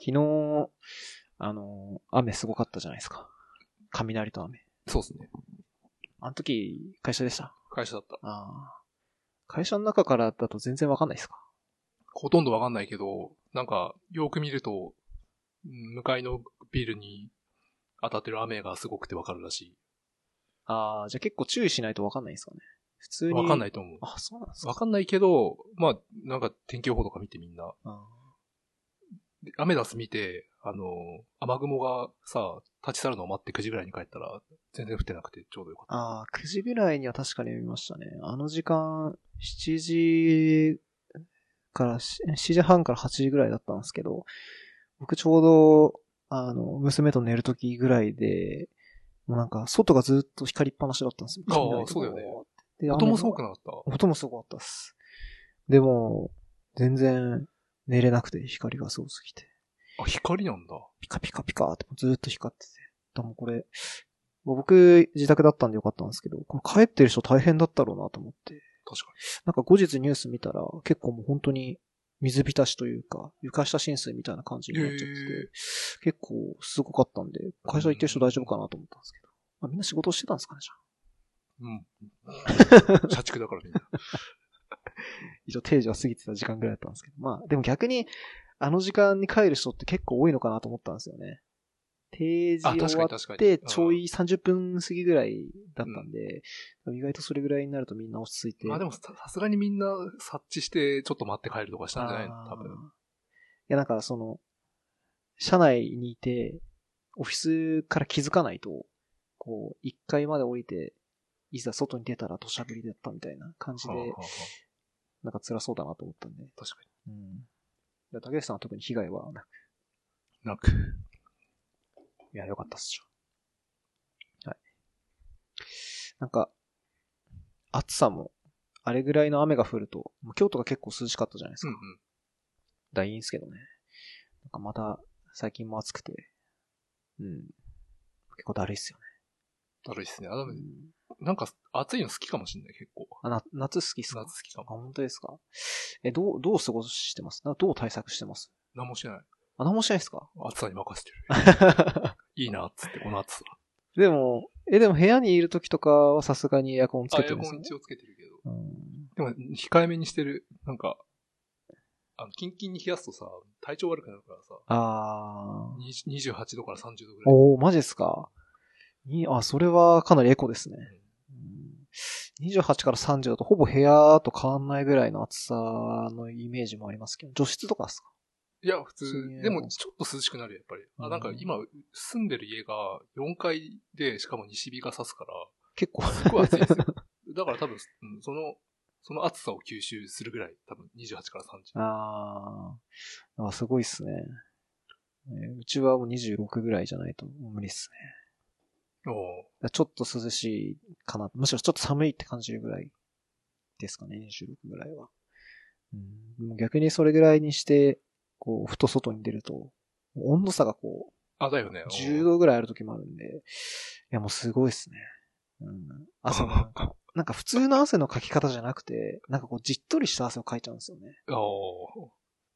昨日、あの、雨すごかったじゃないですか。雷と雨。そうですね。あの時、会社でした？会社だった。ああ。会社の中からだと全然わかんないですか？ほとんどわかんないけど、なんか、よく見ると、うん向かいのビルに当たってる雨がすごくてわかるらしああ、じゃあ結構注意しないとわかんないですかね。普通い。に。わかんないと思う。あ、そうなんですかわかんないけど、まあ、なんか天気予報とか見てみんな、あでアメダス見て、あの、雨雲がさ、立ち去るのを待って9時ぐらいに帰ったら、全然降ってなくてちょうどよかっあー、9時ぐらいには確かに見ましたね。あの時間、7時から、し7時半から8時ぐらいだったんですけど、僕ちょうど、あの、娘と寝る時ぐらいで、もうなんか、外がずっと光りっぱなしだったんですよ。あー雷とかそうだよねでた。音もすごくななかった？音もすごかったっす。でも、全然寝れなくて光がすごすぎて。あ、光なんだ。ピカピカピカってずっと光ってて。でもこれ、僕自宅だったんでよかったんですけど、これ帰ってる人大変だったろうなと思って。確かなんか後日ニュース見たら結構もう本当に水浸しというか、床下浸水みたいな感じになっちゃってて、結構すごかったんで、会社行ってる人大丈夫かなと思ったんですけど。まあ、みんな仕事してたんですかね、じゃあ。に。うん。社畜だからみんな。一応定時は過ぎてた時間ぐらいだったんですけど。まあ、でも逆に、あの時間に帰る人って結構多いのかなと思ったんですよね。定時終わって、ちょい30分過ぎぐらいだったんで、意外とそれぐらいになるとみんな落ち着いて。まあでもささすがにみんな察知してちょっと待って帰るとかしたんじゃないの？多分。いや、なんかその、社内にいて、オフィスから気づかないと、こう、1階まで降りて、いざ外に出たら土砂降りだったみたいな感じではあ、はあはなんか辛そうだなと思ったんで。あ確かうん。いや竹内さんは特に被害はなく、に。なく。いや、よかったっすじゃん。はい。なんか、暑さも、あれぐらいの雨が降ると、もう京都が結構涼しかったじゃないですか。うんうん。だいいんですけどね。なんかまた、最近も暑くて、うん。結構だるいっすよね。だるいっすね。うんなんか暑いの好きかもしんない、結構。あな夏好きっすか？あ、夏好きかも。本当ですか？え、どう、どう過ごしてます？などう対策してます？何もしない。あ、何もしないですか？暑さに任せてる。いいな、っつって、この暑さ。でも、え、でも部屋にいる時とかはさすがにエアコンつあ、けてるんですねエアコン一応つけてるけど。うんでも、控えめにしてる。なんか、あの、キンキンに冷やすとさ、体調悪くなるからさ、あー。20 28度から30度ぐらい。おー、マジですか？にあ、それはかなりエコですね。うん28から30だとほぼ部屋と変わんないぐらいの暑さのイメージもありますけど、除湿とかですか？いや、普通でもちょっと涼しくなるよ、やっぱり。あ、なんか今、住んでる家が4階で、しかも西日が差すから、結構。すごい暑いんですよ。だから多分、うんその、その暑さを吸収するぐらい、多分28から30。あーあ、すごいっすね。ねうちはもう26ぐらいじゃないと無理っすね。ちょっと涼しいかな。むしろちょっと寒いって感じるぐらいですかね、26ぐらいは。うん、逆にそれぐらいにして、こう、ふと外に出ると、温度差がこあ、だよね。う、10度ぐらいある時もあるんで、いやもうすごいっすね。うん。なんか、なんか普通の汗のかき方じゃなくて、なんかこう、じっとりした汗をかいちゃうんですよね。おー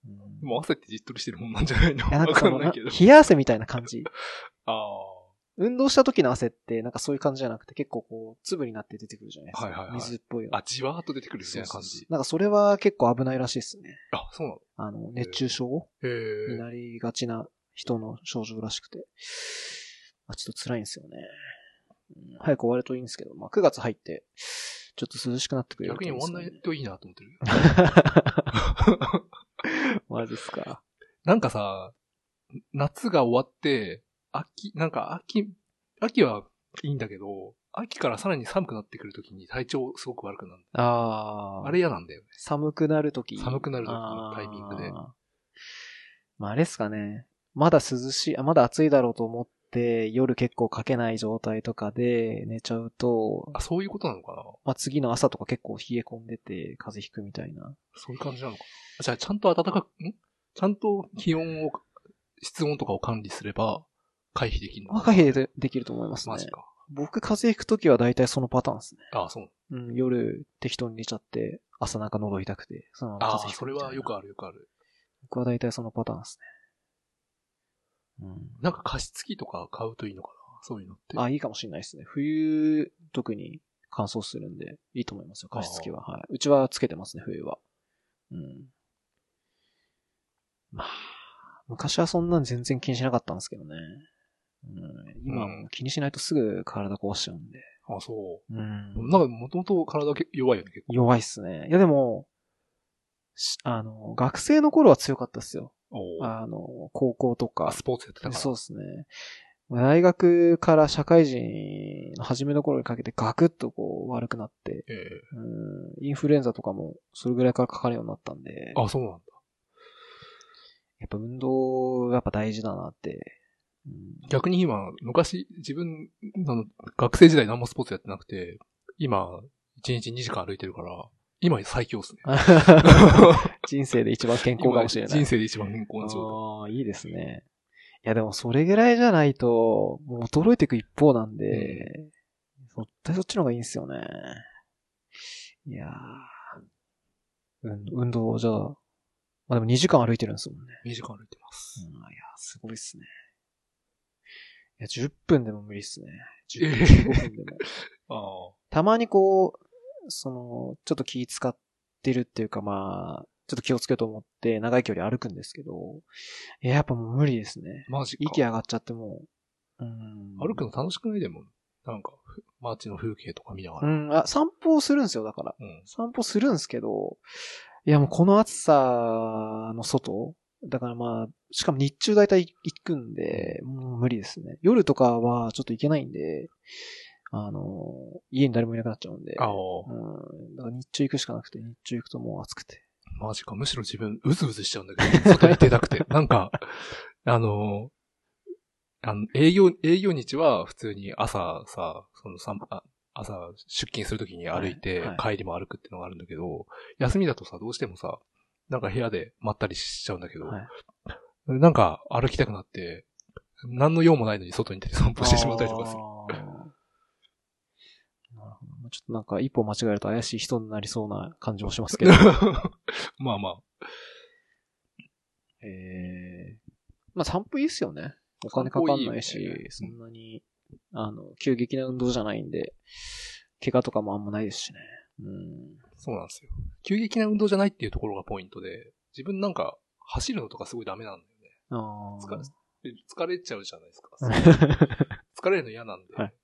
うんでも汗ってじっとりしてるもんなんじゃないの？いや、なんわかその、なかんないけど。冷や汗みたいな感じ。あ運動した時の汗って、なんかそういう感じじゃなくて、結構こう、粒になって出てくるじゃないですか。はいはいはい水っぽいのあ。あ、じわーっと出てくるみたいな感じ。なんかそれは結構危ないらしいですね。あ、そうなの？あの、熱中症。になりがちな人の症状らしくて。まあ、ちょっと辛いんですよね。うん早く終わるといいんですけど、まあ9月入って、ちょっと涼しくなってくれると逆に終わんないといいなと思ってる？マジですか。なんかさ、夏が終わって、秋、なんか秋、秋はいいんだけど、秋からさらに寒くなってくるときに体調すごく悪くなる。あー。あれ嫌なんだよね。寒くなるとき。寒くなる時のタイミングであー。まあ、あれですかね。まだ涼しい、あ、まだ暑いだろうと思って、夜結構かけない状態とかで寝ちゃうと、あ、そういうことなのかなまあ、次の朝とか結構冷え込んでて、風邪ひくみたいな。そういう感じなのかなあじゃあちゃんと暖かく、ん？ちゃんと気温を、室温とかを管理すれば回避できるの回避でできると思いますねマ。ジか。僕風邪ひくときは大体そのパターンですね。あそう。うん、夜適当に寝ちゃって、朝なんか喉痛くて、そのままあ風邪ひくそれみたいなはよくあるよくある。僕は大体そのパターンですね。うん。なんか加湿器とか買うといいのかな？そういうのって。あ、いいかもしれないですね。冬、特に乾燥するんで、いいと思いますよ、加湿器は。はい。うちはつけてますね、冬は。うん。まあ、昔はそんなん全然気にしなかったんですけどね。うん、今はもう気にしないとすぐ体壊しちゃうんで。あ、そうんう。なんかもともと体け弱いよね、結構。弱いっすね。いやでも、しあの、学生の頃は強かったっすよ。あの、高校とかあ、。スポーツやってたから。そうですね。大学から社会人の初めの頃にかけてガクッとこう悪くなって、ええうんインフルエンザとかもそれぐらいからかかるようになったんで、あ、そうなんだ。やっぱ運動がやっぱ大事だなって。うん逆に今、昔、自分、あの、学生時代何もスポーツやってなくて、今、1日2時間歩いてるから、今最強っすね。人生で一番健康かもしれない。今人生で一番健康な状ああ、いいですね。いやでもそれぐらいじゃないと、もう衰えていく一方なんで、絶対そっちの方がいいんですよね。いやーうん、運動じゃあ、まあでも2時間歩いてるんですもんね。態。2時間歩いてます。うん、いや、すごいっすね。いや、10分でも無理っすね。10え分、え15分でも。たまにこう、その、ちょっと気使ってるっていうかまあ、ちょっと気をつけようと思って長い距離歩くんですけど、いや、やっぱもう無理ですね。マジか。息上がっちゃってもう、うん。歩くの楽しくないでも、なんか、ふ街の風景とか見ながら。うん、あ、散歩をするんですよ、だから。うん。散歩するんですけど、いやもうこの暑さの外だからまあ、しかも日中大体行くんで、もう無理ですね。夜とかはちょっと行けないんで、あの、家に誰もいなくなっちゃうんで。ああ。うん。だから日中行くしかなくて、日中行くともう暑くて。マジか。むしろ自分、うずうずしちゃうんだけど、外に出たくて。なんか、あの、あの、営業、営業日は普通に朝さ、その散あ朝出勤するときに歩いて、はいは帰りも歩くっていうのがあるんだけど、休みだとさ、どうしてもさ、なんか部屋でまったりしちゃうんだけど、はい。なんか歩きたくなって、何の用もないのに外に出て散歩してしまったりとかする。なるほど。ちょっとなんか一歩間違えると怪しい人になりそうな感じもしますけど。まあまあ。ええまあ散歩いいっすよね。お金かかんないし、いいよねそんなに、あの、急激な運動じゃないんで、怪我とかもあんまないですしね。うん。そうなんですよ。急激な運動じゃないっていうところがポイントで、自分なんか走るのとかすごいダメなんだよね。あ疲れで疲れちゃうじゃないですか。あ。疲れるの嫌なんで、はい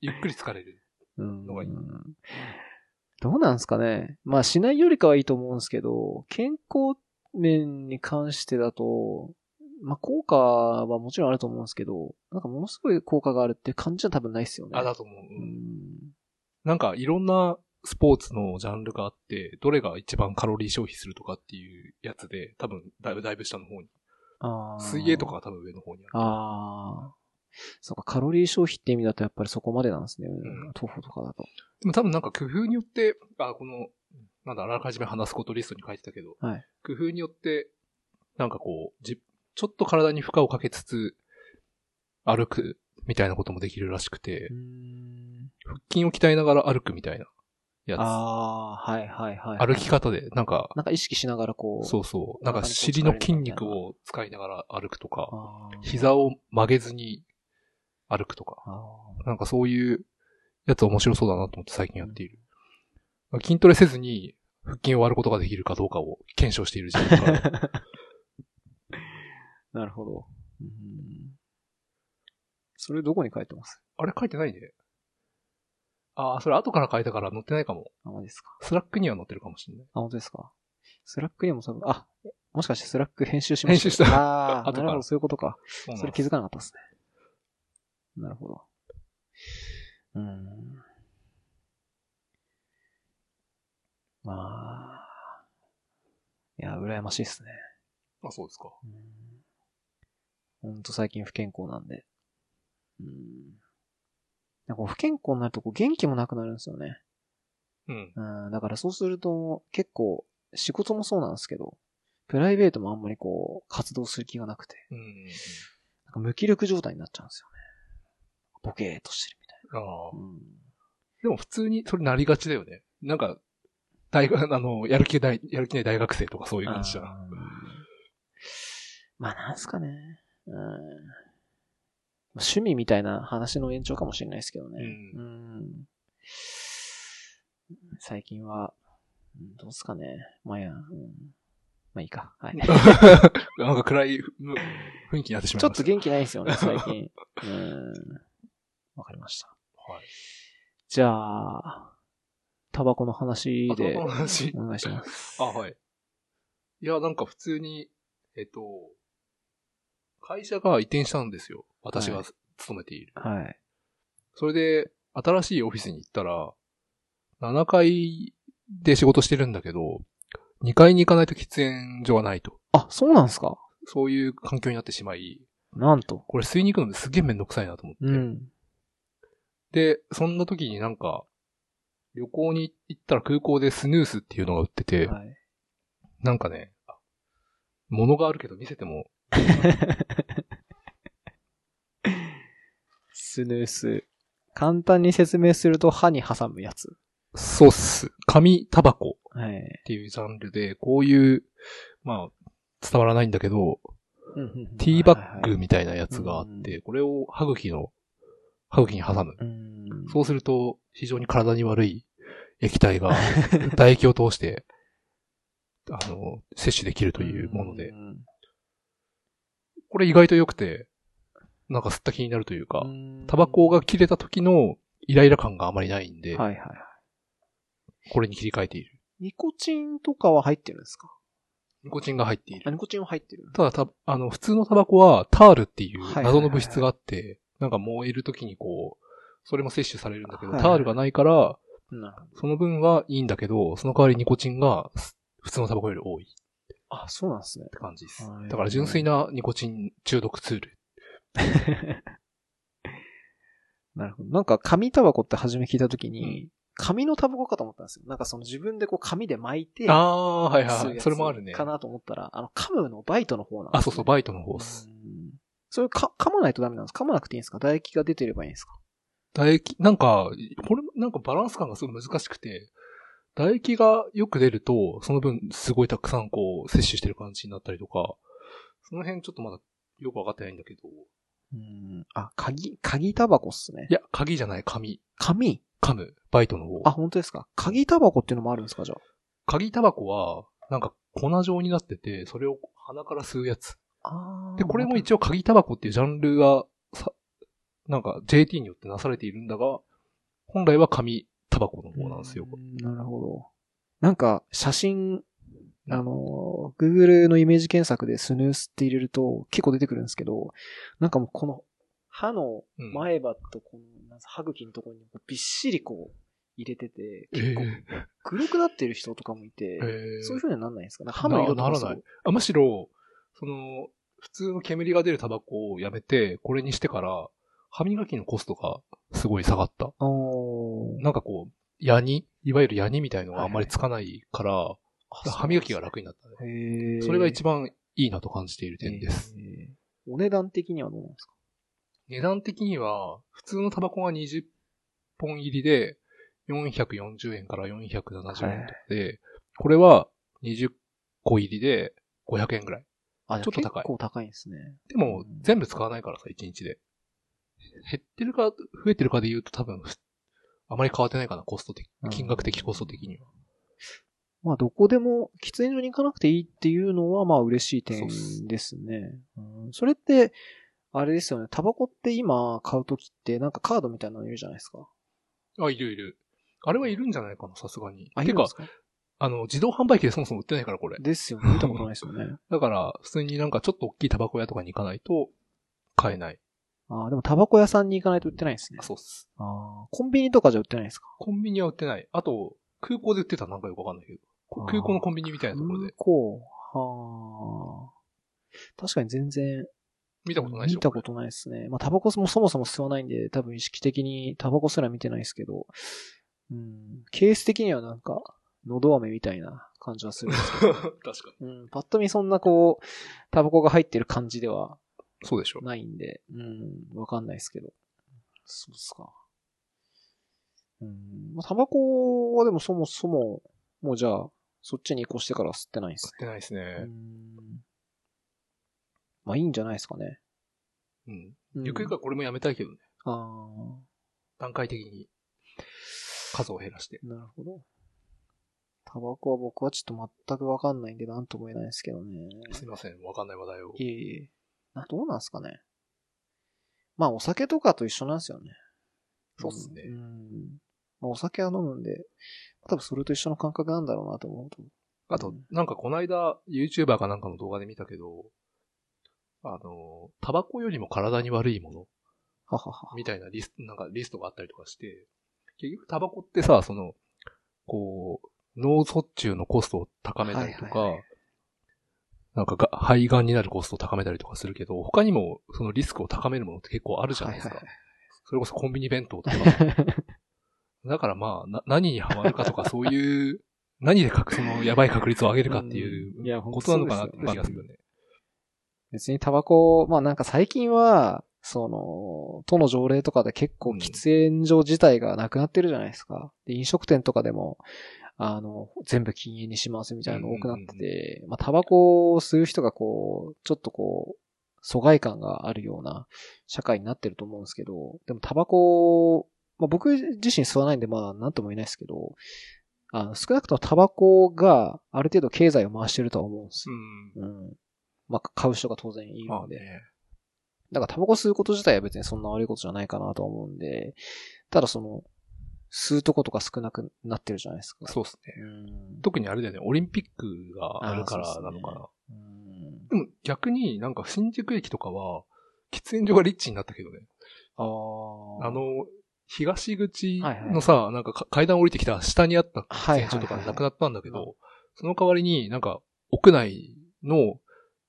ゆっくり疲れる。うんのがいいどうなんですかね。まあしないよりかはいいと思うんですけど、健康面に関してだと、まあ効果はもちろんあると思うんですけど、なんかものすごい効果があるって感じは多分ないですよね。あ、だと思う。うん。なんかいろんなスポーツのジャンルがあって、どれが一番カロリー消費するとかっていうやつで、多分だいぶだいぶ下の方に。水泳とかが多分上の方にある。ああ。そうか、カロリー消費って意味だとやっぱりそこまでなんですね。ん徒歩とかだと。でも多分なんか工夫によって、あ、この、なんだ、あらかじめ話すことリストに書いてたけど、はい。工夫によって、なんかこう、じ、ちょっと体に負荷をかけつつ、歩くみたいなこともできるらしくてう、ん。腹筋を鍛えながら歩くみたいなやつ。ああー、はいはいはい。歩き方で、なんか、なんか意識しながらこう。そうそう、なんか尻の筋肉を使いながら歩くとか、膝を曲げずに歩くとか、あなんかそういうやつ面白そうだなと思って最近やっている。筋トレせずに腹筋を割ることができるかどうかを検証している自分 なるほど。うんそれどこに書いてます？あれ書いてないね。ああ、それ後から書いたから載ってないかも。あ、マジですか。 Slack には載ってるかもしれない。あ、本当ですか。 Slack にも多分、あ、もしかしてスラック編集しました編集したああ、なるほど、そういうことか。そうなんそれ気づかなかったですね。なるほど。うーん。まあ。いや、羨ましいですね。あ、そうですか。うん。ほんと最近不健康なんで。うん。なんか不健康になるとこう元気もなくなるんですよね。うん。うん。だからそうすると結構仕事もそうなんですけど、プライベートもあんまりこう活動する気がなくて、うん。なんか無気力状態になっちゃうんですよね。ボケーっとしてるみたいああな。うん。でも普通にそれなりがちだよね。なんか、大学、あの、やる気ない、やる気ない大学生とかそういう感じじゃん。まあなんすかね。うん。趣味みたいな話の延長かもしれないですけどね。うんうん最近は、うんどうですかね。まあいいや、うんまあいいか。はい。なんか暗いふ雰囲気になってしまいました。ちょっと元気ないですよね、最近。うん。わかりました。はい。じゃあ、タバコの話であと、この話。お願いします。あ、はい。いや、なんか普通に、えっと、会社が移転したんですよ。私がはい勤めている。はい。それで、新しいオフィスに行ったら、7階で仕事してるんだけど、2階に行かないと喫煙所がないと。あ、そうなんですか？そういう環境になってしまい、なんと。これ吸いに行くのすげえめんどくさいなと思って。うん。で、そんな時になんか、旅行に行ったら空港でスヌースっていうのが売ってて、はい。なんかね、あ物があるけど見せても、スヌース。簡単に説明すると歯に挟むやつ。そうっす。紙タバコはい。っていうジャンルで、こういう、まあ、伝わらないんだけど、ティーバッグみたいなやつがあって、これを歯茎の、歯茎に挟む。うん。そうすると、非常に体に悪い液体が唾液を通して、あの、摂取できるというものでう、ん。これ意外と良くて、なんか吸った気になるというか、タバコが切れた時のイライラ感があまりないんで、はいはいはい。これに切り替えている。ニコチンとかは入ってるんですか？ニコチンが入っていあ、る。ニコチンは入ってるただた、あの、普通のタバコはタールっていうはいはいはい謎の物質があって、なんか燃える時にこう、それも摂取されるんだけど、はいタールがないから。その分はいいんだけど、その代わりニコチンがす普通のタバコより多いっあ、そうなんですね。て感じですはい。だから純粋なニコチン中毒ツール。なるほど。なんか紙タバコって初め聞いたときに、紙のタバコかと思ったんですよ。なんかその自分でこう紙で巻いて、ああ、はいはい。それもあるね。かなと思ったら、あの、噛むのバイトの方なんです、ね。あ、そうそう、バイトの方っす。うんそれか、噛まないとダメなんですか噛まなくていいんですか？唾液が出てればいいんですか？唾液、なんか、これ、なんかバランス感がすごい難しくて、唾液がよく出ると、その分すごいたくさんこう、摂取してる感じになったりとか、その辺ちょっとまだよくわかってないんだけど、うん。あ、鍵、鍵タバコっすねい。や、鍵じゃない、紙。紙？噛む。バイトの方。あ、本当ですか？鍵タバコっていうのもあるんですかじゃ鍵タバコは、なんか粉状になってて、それを鼻から吸うやつ。あ。あで、これも応、一応鍵タバコっていうジャンルが、さ、なんか JT によってなされているんだが、本来は紙タバコの方なんですよ。うんなるほど。なんか、写真、あの、Google のイメージ検索でスヌースって入れると結構出てくるんですけど、なんかもうこの歯のうん。前歯とこの歯茎のところにびっしりこう入れてて、結構え黒くなってる人とかもいて、ーえー。そういう風にはなんないんですかね？歯の色とかなならない。あむしろ、その、普通の煙が出るタバコをやめて、これにしてから、歯磨きのコストがすごい下がった。なんかこう、ヤニ？いわゆるヤニみたいのがあんまりつかないから、あ歯磨きが楽になったね。それが一番いいなと感じている点です。お値段的にはどうなんですか？値段的には、普通のタバコが20本入りで、440円から470円とかで、これは20個入りで500円ぐらい。あ、ちょっと高い結構高いんですね。でも、全部使わないからさ、1日で。減ってるか、増えてるかで言うと多分、ふあまり変わってないかな、コスト的うん、金額的コスト的には。まあ、どこでも喫煙所に行かなくていいっていうのは、まあ、嬉しい点ですね。うんそれって、あれですよね。タバコって今買うときって、なんかカードみたいなのいるじゃないですか。あ、いるいる。あれはいるんじゃないかな、さすがに。あ、いるんです、か？あの、自動販売機でそもそも売ってないから、これ。ですよね。見たことないですよね。だから、普通になんかちょっと大きいタバコ屋とかに行かないと、買えない。ああ、でもタバコ屋さんに行かないと売ってないですねあ、。そうっす。ああ、コンビニとかじゃ売ってないですか？コンビニは売ってない。あと、空港で売ってたらなんかよくわかんないけど。空港のコンビニみたいなところで。空港？はあ。確かに全然見たことないでしょ？見たことないですね。まあ、タバコもそもそも吸わないんで、多分意識的にタバコすら見てないですけど、うん、ケース的にはなんか、喉飴みたいな感じはするんですけど、確かに。うん、パッと見そんなこう、タバコが入ってる感じではそうでしょ。ないんで、うん、わかんないですけど。そうですか。うん、まあ、タバコはでもそもそも、もうじゃあ、そっちに移行してから吸ってないんです吸ってないですね。ねう。んまあいいんじゃないですかね。うん。うんゆくゆくはこれもやめたいけどね。あ段階的に数を減らして。あ、なるほど。タバコは僕はちょっと全くわかんないんで何とも言えないですけどね。すいません、わかんない話題を。いえいえ。な、どうなんすかね。まあお酒とかと一緒なんですよね。そうっすねうん。まあお酒は飲むんで、多分それと一緒の感覚なんだろうなと思うと。あと、なんかこの間、YouTuber かなんかの動画で見たけど、あの、タバコよりも体に悪いものははは。みたいなリスト、なんかリストがあったりとかして、結局タバコってさ、その、こう、脳卒中のコストを高めたりとか、はいはいはなんかが肺がんになるコストを高めたりとかするけど、他にもそのリスクを高めるものって結構あるじゃないですか。はいはいそれこそコンビニ弁当とか。だからまあ、な、何にハマるかとか そういう、何でかくそのやばい確率を上げるかっていうことなのかなって気がするよね。別にタバコ、まあなんか最近は、その、都の条例とかで結構喫煙所自体がなくなってるじゃないですか。で、飲食店とかでも、あの、全部禁煙にしますみたいなのが多くなってて、まあタバコを吸う人がこう、ちょっとこう、疎外感があるような社会になってると思うんですけど、でもタバコ、まあ僕自身吸わないんでまあなんとも言えないですけど、あの少なくともタバコがある程度経済を回してるとは思うんですよ。うん。うん。まあ、買う人が当然いるので。だからタバコ吸うこと自体は別にそんな悪いことじゃないかなと思うんで、ただその、吸うとことか少なくなってるじゃないですか。そうですね。うん。特にあれだよね、オリンピックがあるからなのかな。うん。でも逆になんか新宿駅とかは、喫煙所がリッチになったけどね。ああ。あ、の、東口はいはいのさ、なんかか階段降りてきた下にあったはいはいはい喫煙所とかなくなったんだけうんど、その代わりになんか屋内の、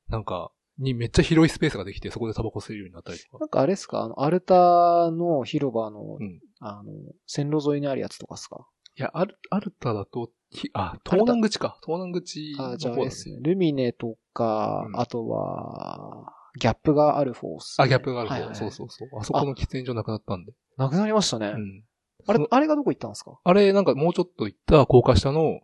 なんか、にめっちゃ広いスペースができて、そこでタバコ吸えるようになったりとか。なんかあれですか？あの、アルタの広場の、うんあの、線路沿いにあるやつとかですか？いや、アルアルタだと、ひあ、東南口か。東南口のあ。じゃあですね。ルミネとか、うんあとは、ギャップがある方っすね、あ、ギャップがある方、はいはいそうそうそう。あそこの喫煙所なくなったんで。なくなりましたね。うん。あれあれがどこ行ったんですか？あれ、なんかもうちょっと行った高架下の、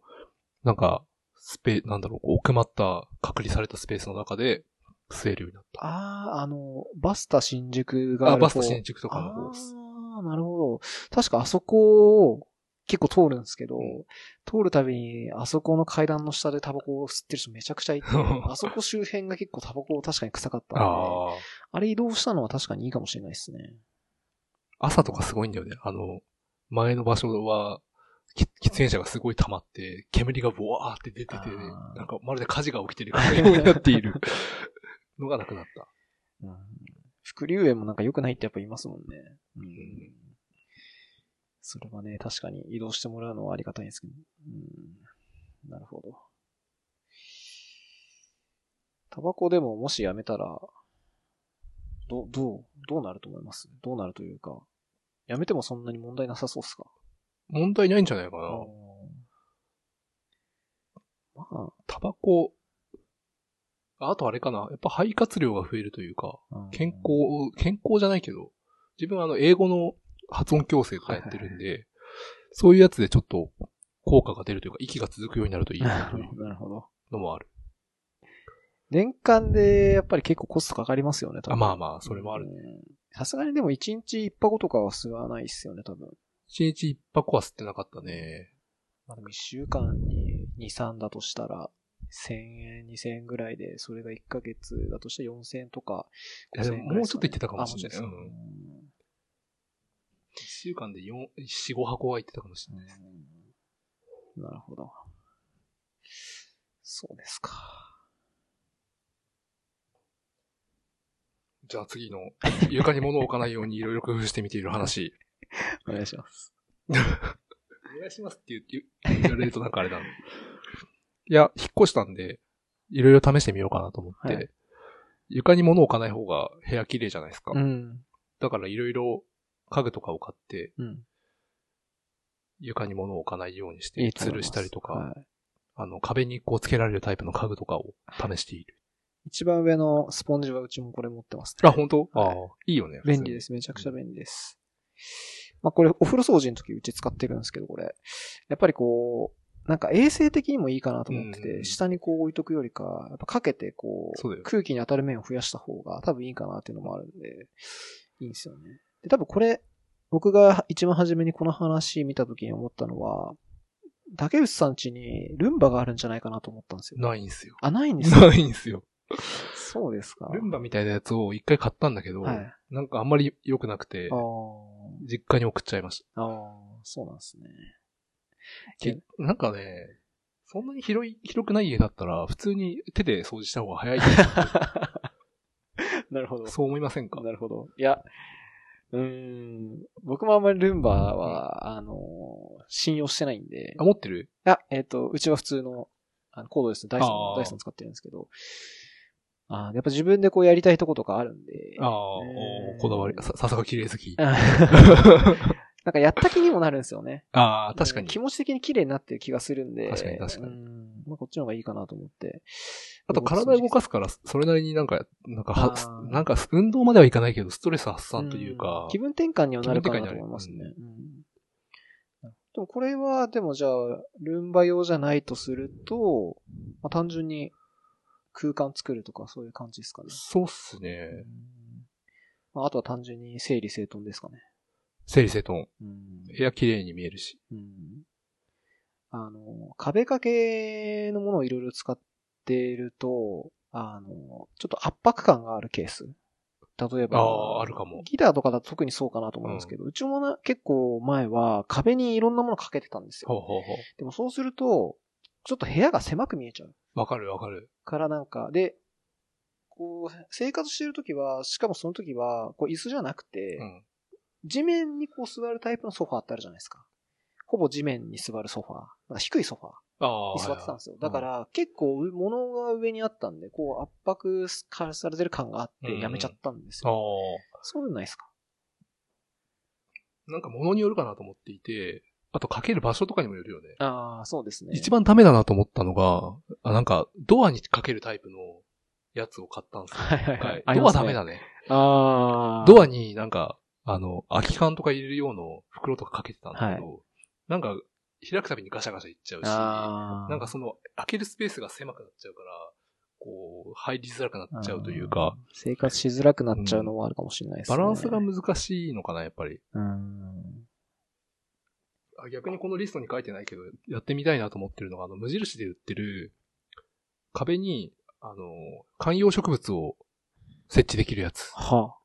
なんか、スペ、なんだろう奥まった、隔離されたスペースの中で、吸えるようになった。ああ、あの、バスタ新宿がああ、るバスタ新宿とかの方です。ああ、なるほど。確かあそこを結構通るんですけど、うん通るたびにあそこの階段の下でタバコを吸ってる人めちゃくちゃいて、あそこ周辺が結構タバコ確かに臭かったんで、ああれ移動したのは確かにいいかもしれないですね。あ。朝とかすごいんだよね。あの、前の場所は、き喫煙者がすごい溜まって、煙がボワーって出てて、なんかまるで火事が起きてるかのようになっている のがなくなった。うん、副流炎もなんか良くないってやっぱ言いますもんね。うんそれはね、確かに移動してもらうのはありがたいんですけど。うん、なるほど。タバコでももしやめたら、ど、どう、どうなると思います？どうなるというか、やめてもそんなに問題なさそうっすか？問題ないんじゃないかな。まあ、タバコ、あとあれかな。やっぱ肺活量が増えるというか、うん健康、健康じゃないけど、自分はあの、英語の発音矯正とかやってるんで、そういうやつでちょっと効果が出るというか、息が続くようになるといいなという。のもある。年間でやっぱり結構コストかかりますよね、多まあまあ、それもある。うんさすがにでも1日1箱とかは吸わないっすよね、多分。一日一箱は吸ってなかったね。まあでも1週間に2、3だとしたら、1000円、2000円ぐらいで、それが1ヶ月だとしたら4000円とか、いやでも5000円ぐらいですもうちょっと言ってたかもしれないうん一週間で四、四五箱は行ってたかもしれない。うんなるほど。そうですか。じゃあ次の、床に物を置かないようにいろいろ工夫してみている話。お願いします。お願いしますって言って言言われるとなんかあれだな。いや、引っ越したんで、いろいろ試してみようかなと思って、はい床に物を置かない方が部屋綺麗じゃないですか。うん。だからいろいろ家具とかを買って、うん。床に物を置かないようにしいて、吊るしたりとか、はいあの、壁にこうつけられるタイプの家具とかを試している。一番上のスポンジはうちもこれ持ってますね。あ、本当、ああはい、いいよね。。便利ですす。めちゃくちゃ便利です。まあこれお風呂掃除の時うち使ってるんですけど、これ。やっぱりこう、なんか衛生的にもいいかなと思ってて、うん下にこう置いとくよりか、やっぱかけてこう、空気に当たる面を増やした方が多分いいかなっていうのもあるんで、いいんですよね。で、多分これ、僕が一番初めにこの話見た時に思ったのは、竹内さん家にルンバがあるんじゃないかなと思ったんですよ。ないんすよ。あ、ないんです？かないんすよ。そうですか。ルンバみたいなやつを一回買ったんだけど、はい。なんかあんまり良くなくて実家に送っちゃいましあー、そうなんですね。なんかね、そんなに広い、広くない家だったら、普通に手で掃除した方が早いと なるほど。そう思いませんか？なるほど。いや、うーん、僕もあんまりルンバは、あの、信用してないんで、あ、持ってる？あ、えっ、と、うちは普通の、あのコードレスのダイソン、ダイソン使ってるんですけど、あーやっぱ自分でこうやりたいとことかあるんで、ああ、えーおこだわり。さ、さすが綺麗好き。なんかやった気にもなるんですよね。ああ、確かにうん気。持ち的に綺麗になってる気がするんで。確かに確かにうんまあこっちの方がいいかなと思って。あと体動かすから、それなりになんか、なんかはなんか運動まではいかないけど、ストレス発散というかん、気分転換にはなるかなと思いますね。うんでもこれは、でもじゃあ、ルンバ用じゃないとすると、まあ、単純に空間作るとかそういう感じですかね。そうっすね。うんまあ、あとは単純に整理整頓ですかね。整理整頓。うん部屋綺麗に見えるし。うんあの、壁掛けのものをいろいろ使っていると、あの、ちょっと圧迫感があるケース。例えば、あーあるかもギターとかだと特にそうかなと思うんですけど、うちもな結構前は壁にいろんなものかけてたんですよ。ほうほうほでもそうすると、ちょっと部屋が狭く見えちゃう。う。わかるわかる。からなんか、で、こう、生活してるときは、しかもその時は、こう椅子じゃなくて、うん。地面にこう座るタイプのソファーってあるじゃないですか。ほぼ地面に座るソファー。なんか低いソファーああ。に座ってたんですよ。だから、結構う物が上にあったんで、こう圧迫されてる感があってうんやめちゃったんですあよ。そういうのないですか？あ。なんか物によるかなと思っていて、あとかける場所とかにもよるよね。ああ、そうですね。一番ダメだなと思ったのが、あ、なんか、ドアにかけるタイプのやつを買ったんですよ。はいはいははいドアダメだね。ああ。ドアになんか、あの、空き缶とか入れる用の袋とかかけてたんだけど、なんか、開くたびにガシャガシャいっちゃうし。なんかその、開けるスペースが狭くなっちゃうから、こう、入りづらくなっちゃうというか、生活しづらくなっちゃうのもあるかもしれないですね。バランスが難しいのかな、やっぱり。うん。あ逆にこのリストに書いてないけど、やってみたいなと思ってるのが、あの、無印で売ってる、壁に、あの、観葉植物を設置できるやつ。はあ。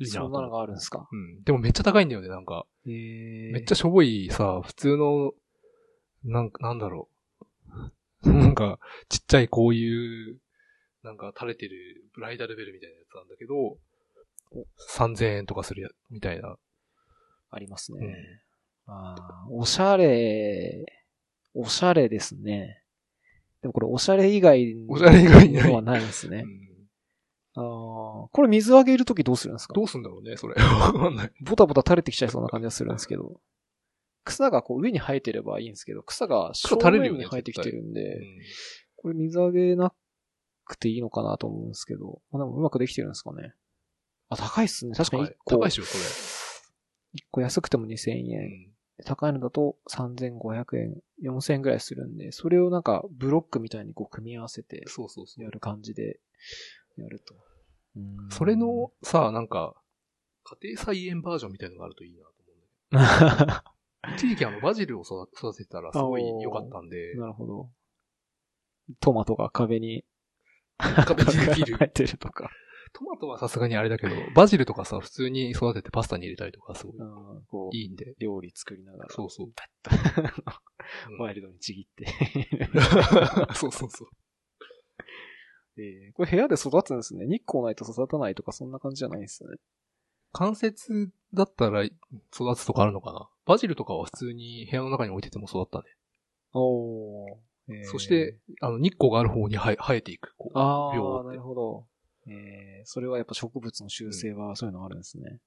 いいそんなの。があるんですか？うん。でもめっちゃ高いんだよね、なんか。めっちゃしょぼいさ、普通の、なんなんだろう。なんか、ちっちゃいこういう、なんか垂れてるブライダルベルみたいなやつなんだけど、3000円とかするや、みたいな。ありますね。うんああ、おしゃれ、おしゃれですね。でもこれおしゃれ以外のはないんですね。うんああ、これ水あげるときどうするんですか？どうすんだろうね、それ。わかんない。ボタボタ垂れてきちゃいそうな感じがするんですけど。草がこう上に生えてればいいんですけど、草が正垂れるよね面に生えてきてるんで、うんこれ水あげなくていいのかなと思うんですけど、まあ、でもうまくできてるんですかね。あ、高いっすね。確かに1個。高いっしょ、そ1個安くても2000れ。円。うん高いのだと3500円、4000円ぐらいするんで、それをなんかブロックみたいにこう組み合わせてそうそうそうや。る感じでやると。うんそれの、さ、なんか、家庭菜園バージョンみたいのがあるといいなと思うんだけど。一時期あの、バジルを育育てたらすごい良かったんで、なるほど。トマトが壁に壁にできる生えてるとか。トマトはさすがにあれだけど、バジルとかさ、普通に育ててパスタに入れたりとかすごいいいんで。料理作りながら、そうそう。うんワイルドにちぎって。そうそうそう。えーこれ部屋で育つんですね。日光ないと育たないとかそんな感じじゃないんですね。関節だったら育つとかあるのかな？バジルとかは普通に部屋の中に置いてても育ったね。おー。えーそして、あの、日光がある方に生え生えていく。こうああ、なるほど。えー、それはやっぱ植物の習性はそういうのあるんですね。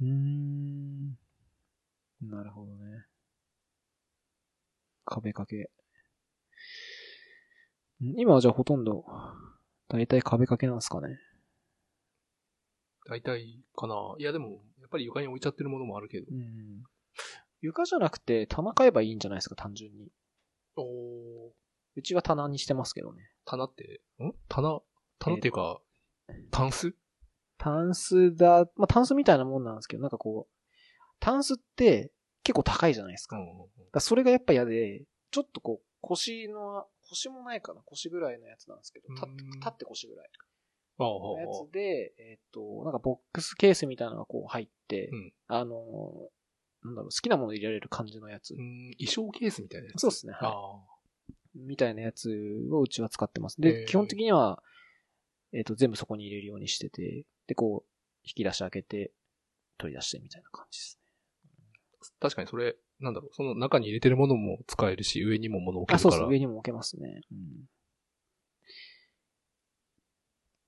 うーん。なるほどね。壁掛け。ん？今はじゃあほとんど、だいたい壁掛けなんですかね。大体かな。いやでも、やっぱり床に置いちゃってるものもあるけど。うん。床じゃなくて棚買えばいいんじゃないですか、単純に。おーうちは棚にしてますけどね。棚って、ん？棚棚っていうか、タンス？タンスだ、まあ、タンスみたいなもんなんですけど、なんかこう、タンスって結構高いじゃないですか。だかん。らそれがやっぱ嫌で、ちょっとこう、腰の、腰もないかな腰ぐらいのやつなんですけど、立ってうん、立って腰ぐらいのやつで、えっ、と、なんかボックスケースみたいなのがこう入って、うんあのー、なんだろう、好きなもの入れられる感じのやつ。うん、衣装ケースみたいなやつ？そうですね、はい。あみたいなやつをうちは使ってます。へで、ー基本的には、えっ、と、全部そこに入れるようにしてて、で、こう、引き出し開けて、取り出してみたいな感じですね。あ。確かにそれ、なんだろう、その中に入れてるものも使えるし、上にも物置けあ、るから。そうそう、上にも置けますね。うん。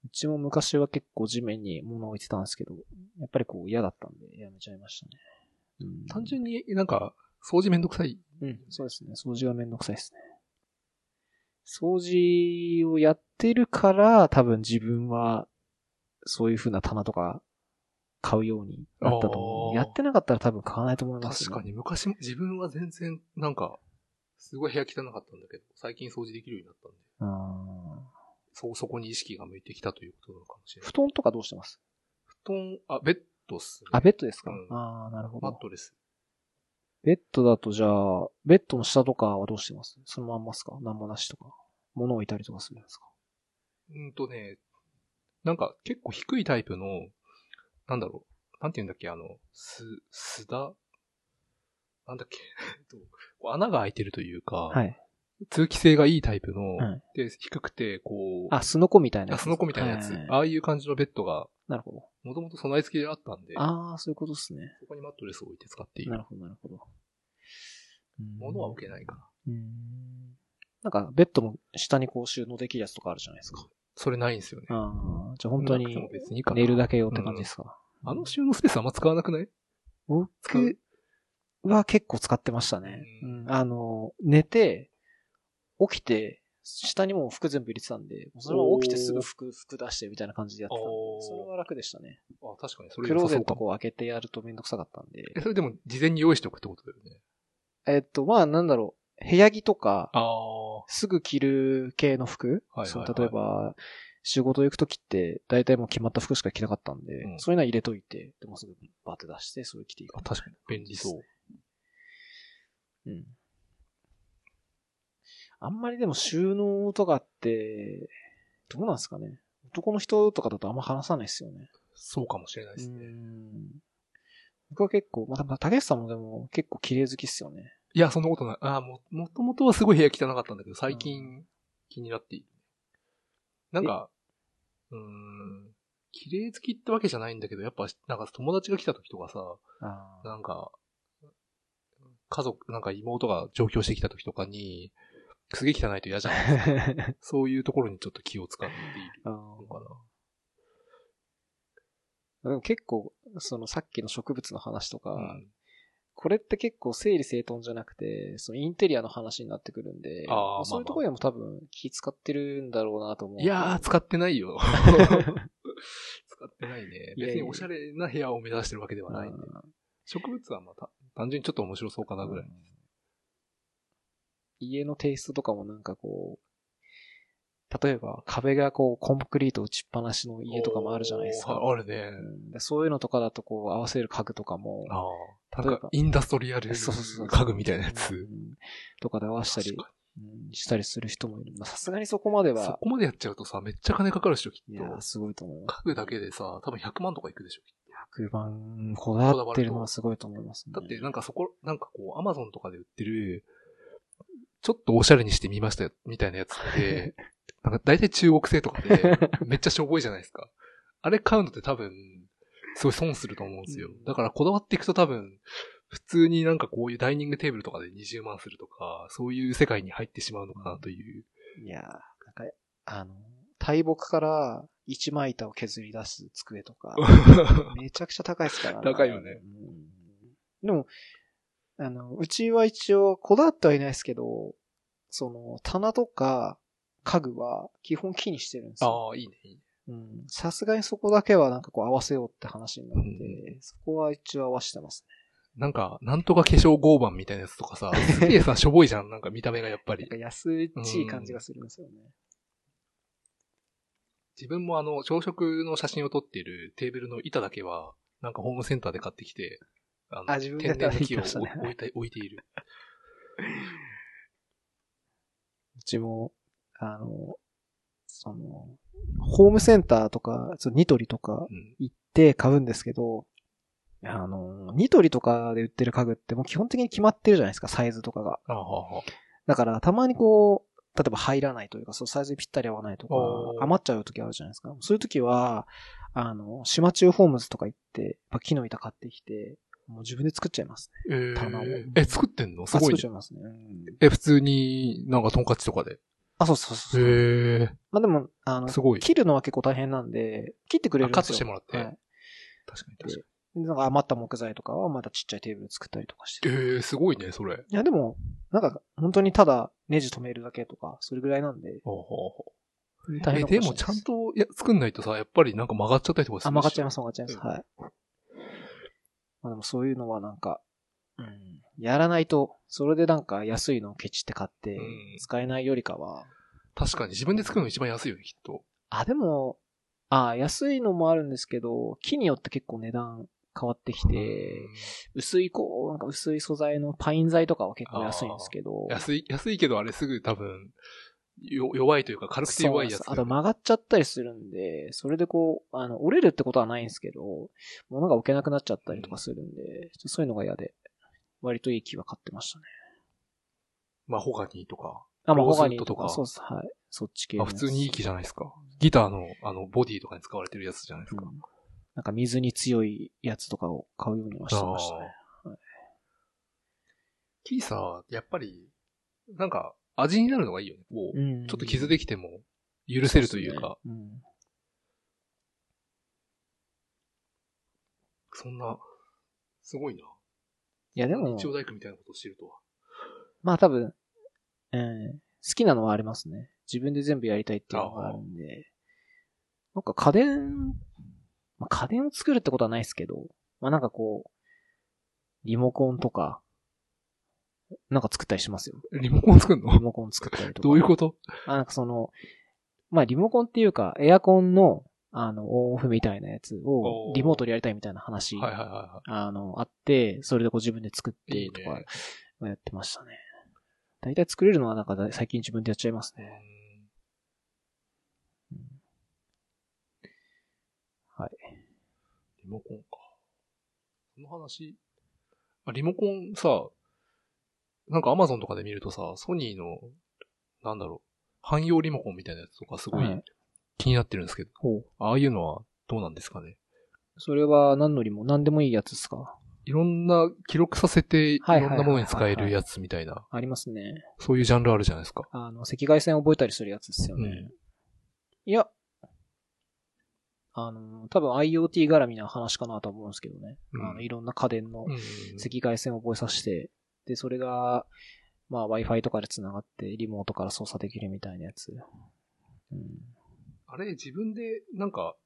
うちも昔は結構地面に物を置いてたんですけど、やっぱりこう嫌だったんでやめちゃいましたね。うん、単純になんか、掃除めんどくさい。うん、そうですね。掃除がめんどくさいですね。掃除をやってるから、多分自分は、そういう風な棚とか買うようになったと思う。やってなかったら多分買わないと思います、確か。に昔も、自分は全然、なんか、すごい部屋汚かったんだけど、最近掃除できるようになったんで、あそう、そこに意識が向いてきたということなのかもしれーない。布団とかどうしてます？布団、あ、ベッドっす、ね。あ、ベッドですか、うんああ、なるほど。マットレス。ベッドだとじゃあ、ベッドの下とかはどうしてます？そのまんますか？なんもなしとか。物置いたりとかするんですか？うんとね、なんか結構低いタイプの、なんだろう、なんて言うんだっけ、あの、す、すだ？なんだっけ、え っとこう穴が開いてるというか、はい。通気性がいいタイプの、はいで、低くて、こう、あ、スノコみたいなやつ。あスノコみたいなやつ、はいああいう感じのベッドが、なるほど。もともと備え付けであったんで、ああ、そういうことですね。そこにマットレスを置いて使っている。なるほど、なるほど。物は置けないかな。うん。なんか、ベッドの下にこう収納できるやつとかあるじゃないですか。それないんですよね。ああ、じゃあ本当に寝るだけ用って感じですか？あの収納スペースあんま使わなくない？僕は結構使ってましたね。ううんん。あの、寝て、起きて、下にもう服全部入れてたんで、そのまま起きてすぐ服、服出してみたいな感じでやってたんでそれは楽でしたね。あ、確かにそれクローゼッ。トこう開けてやるとめんどくさかったんで。え、それでも事前に用意しておくってことだよね。えっと、まあなんだろう、部屋着とか。すぐ着る系の服、はいはいはいその例えば、仕事行くときって、大体もう決まった服しか着なかったんで、うんそういうのは入れといて、でもすぐバーって出して、それ着ていくあ。確かに。便利そう。うん。あんまりでも収納とかって、どうなんですかね。男の人とかだとあんま話さないですよね。そうかもしれないですうね。ん。僕は結構、まあ、竹内さんもでも結構綺麗好きっすよね。いや、そんなことない。あも、もともとはすごい部屋汚かったんだけど、最近気になっている。なんか、うーん、綺麗好きってわけじゃないんだけど、やっぱ、なんか友達が来た時とかさ、あなんか、家族、なんか妹が上京してきた時とかに、すげえ汚いと嫌じゃないあ。そういうところにちょっと気を使っているあのかな。でも結構、そのさっきの植物の話とか、うんこれって結構整理整頓じゃなくて、そのインテリアの話になってくるんで、あそういうところでも多分気使ってるんだろうなと思う。いやー、使ってないよ。使ってないね。別におしゃれな部屋を目指してるわけではないんで。植物はまた、単純にちょっと面白そうかなぐらい。家のテイストとかもなんかこう、例えば壁がこうコンクリート打ちっぱなしの家とかもあるじゃないですか。あるね。うんでそういうのとかだとこう合わせる家具とかも、ああ。例えばインダストリアル家具みたいなやうつ。んとかで合わせたりうんしたりする人もいる。まあさすがにそこまでにそは、こまでやっちゃうとさ、めっちゃ金かかるでしょ、きっいや、と。すごいと思う。家具だけでさ、多分100万とかいくでしょ、きっ100番こだわってるのはすごいと思いますね。と。だってなんかそこ、なんかこう、アマゾンとかで売ってる、ちょっとおしゃれにしてみましたよ、みたいなやつって、なんか大体中国製とかで、めっちゃしょぼいじゃないですか。あれ買うのって多分、すごい損すると思うんですよ。だからこだわっていくと多分、普通になんかこういうダイニングテーブルとかで20万するとか、そういう世界に入ってしまうのかなという。いやー、なんか、あの、大木から一枚板を削り出す机とか、めちゃくちゃ高いですから高いよねうんでも、あの、うちは一応こだわってはいないですけど、その、棚とか家具は基本木にしてるんですよ。ああ、いいね、いいね。うん。さすがにそこだけはなんかこう合わせようって話になって、うんそこは一応合わせてますなんか、なんとか化粧合板みたいなやつとかさ、すげえさ、しょぼいじゃん、なんか見た目がやっぱりなんか。安っちい感じがするんですよね。自分もあの、朝食の写真を撮っているテーブルの板だけは、なんかホームセンターで買ってきて、あのあ自分で天然の木をやってましたね置いて、置いている。うちも、あの、その、ホームセンターとか、そのニトリとかうん。行って買うんですけど、あの、ニトリとかで売ってる家具ってもう基本的に決まってるじゃないですか、サイズとかが。だから、たまにこう、例えば入らないというか、そうサイズにぴったり合わないとか余っちゃう時あるじゃないですか。そういう時は、あの、島中ホームズとか行って、やっぱ木の板買ってきて、もう自分で作っちゃいますね。え棚をー、え、作ってんの？すごいねあ作っちゃ。いますね。うんえ、普通になんかトンカチとかで？あ、そうそうそうそう。へえ。まあでも、あの、すごい。切るのは結構大変なんで、切ってくれるんですよ。あカットしてもらってはい。確かに確かでなんか余った木材とかはまたちっちゃいテーブル作ったりとかして。に。えー、すごいね、それ。いやでも、なんか本当にただネジ止めるだけとか、それぐらいなんで、ほうほうほう大変え、でもちゃんとや作んないとさ、やっぱりなんか曲がっちゃったりとかするあ、曲がっちゃいます、曲がっちゃいます。うんはい。まあでもそういうのはなんか、うん、やらないと、それでなんか安いのをケチって買ってうん、使えないよりかは、確かに自分で作るの一番安いよね、きっと。あ、でも、あ、安いのもあるんですけど、木によって結構値段変わってきて、薄いこう、なんか薄い素材のパイン材とかは結構安いんですけど、安い、安いけどあれすぐ多分、よ弱いというか軽くて弱いやつあと曲がっちゃったりするんで、それでこう、あの、折れるってことはないんですけど、物が置けなくなっちゃったりとかするんで、ちょっとそういうのが嫌で、割といい木は買ってましたね。マホガニーとか。あ、まあ、ホガニーとかそうです。はい。そっち系あ、のやつ。普通にいい木じゃないですか。ギターの、あの、ボディとかに使われてるやつじゃないですか。うんなんか水に強いやつとかを買うようにはしてましたね。木さ、やっぱり、なんか、味になるのがいいよね。こう、うんちょっと傷できても、許せるというか、そんそんな、すごいな。いや、でも、一応大工みたいなことをしてるとは。まあ多分、うん、好きなのはありますね。自分で全部やりたいっていうのがあるんで。なんか家電、まあ、家電を作るってことはないですけど、まあなんかこう、リモコンとか、なんか作ったりしますよ。リモコン作るリのモコン作ったりとか。どういうこと？あ、なんかその、まあリモコンっていうか、エアコンの、あの、オンオフみたいなやつをリモートでやりたいみたいな話、はいはいはいはあの、あって、それでこう自分で作っい。いいてとかね。やってましたね。大体作れるのはなんかだ最近自分でやっちゃいますね。はい。リモコンか。この話、あリモコンさ、なんかアマゾンとかで見るとさ、ソニーの、なんだろう、汎用リモコンみたいなやつとかすごはいい気になってるんですけど、ほう。ああいうのはどうなんですかね？それは何のりも何でもいいやつですか？いろんな、記録させて、いろんなものに使えるやつみたいな、ありますね。そういうジャンルあるじゃないですか。あの、赤外線覚えたりするやつですよね。うんいや、あの、多分 IoT 絡みな話かなと思うんですけどね。うんあの、いろんな家電のうん。赤外線を覚えさせて、で、それが、まあ Wi-Fi とかで繋がってリモートから操作できるみたいなやつ。うん。あれ、自分で、なんか、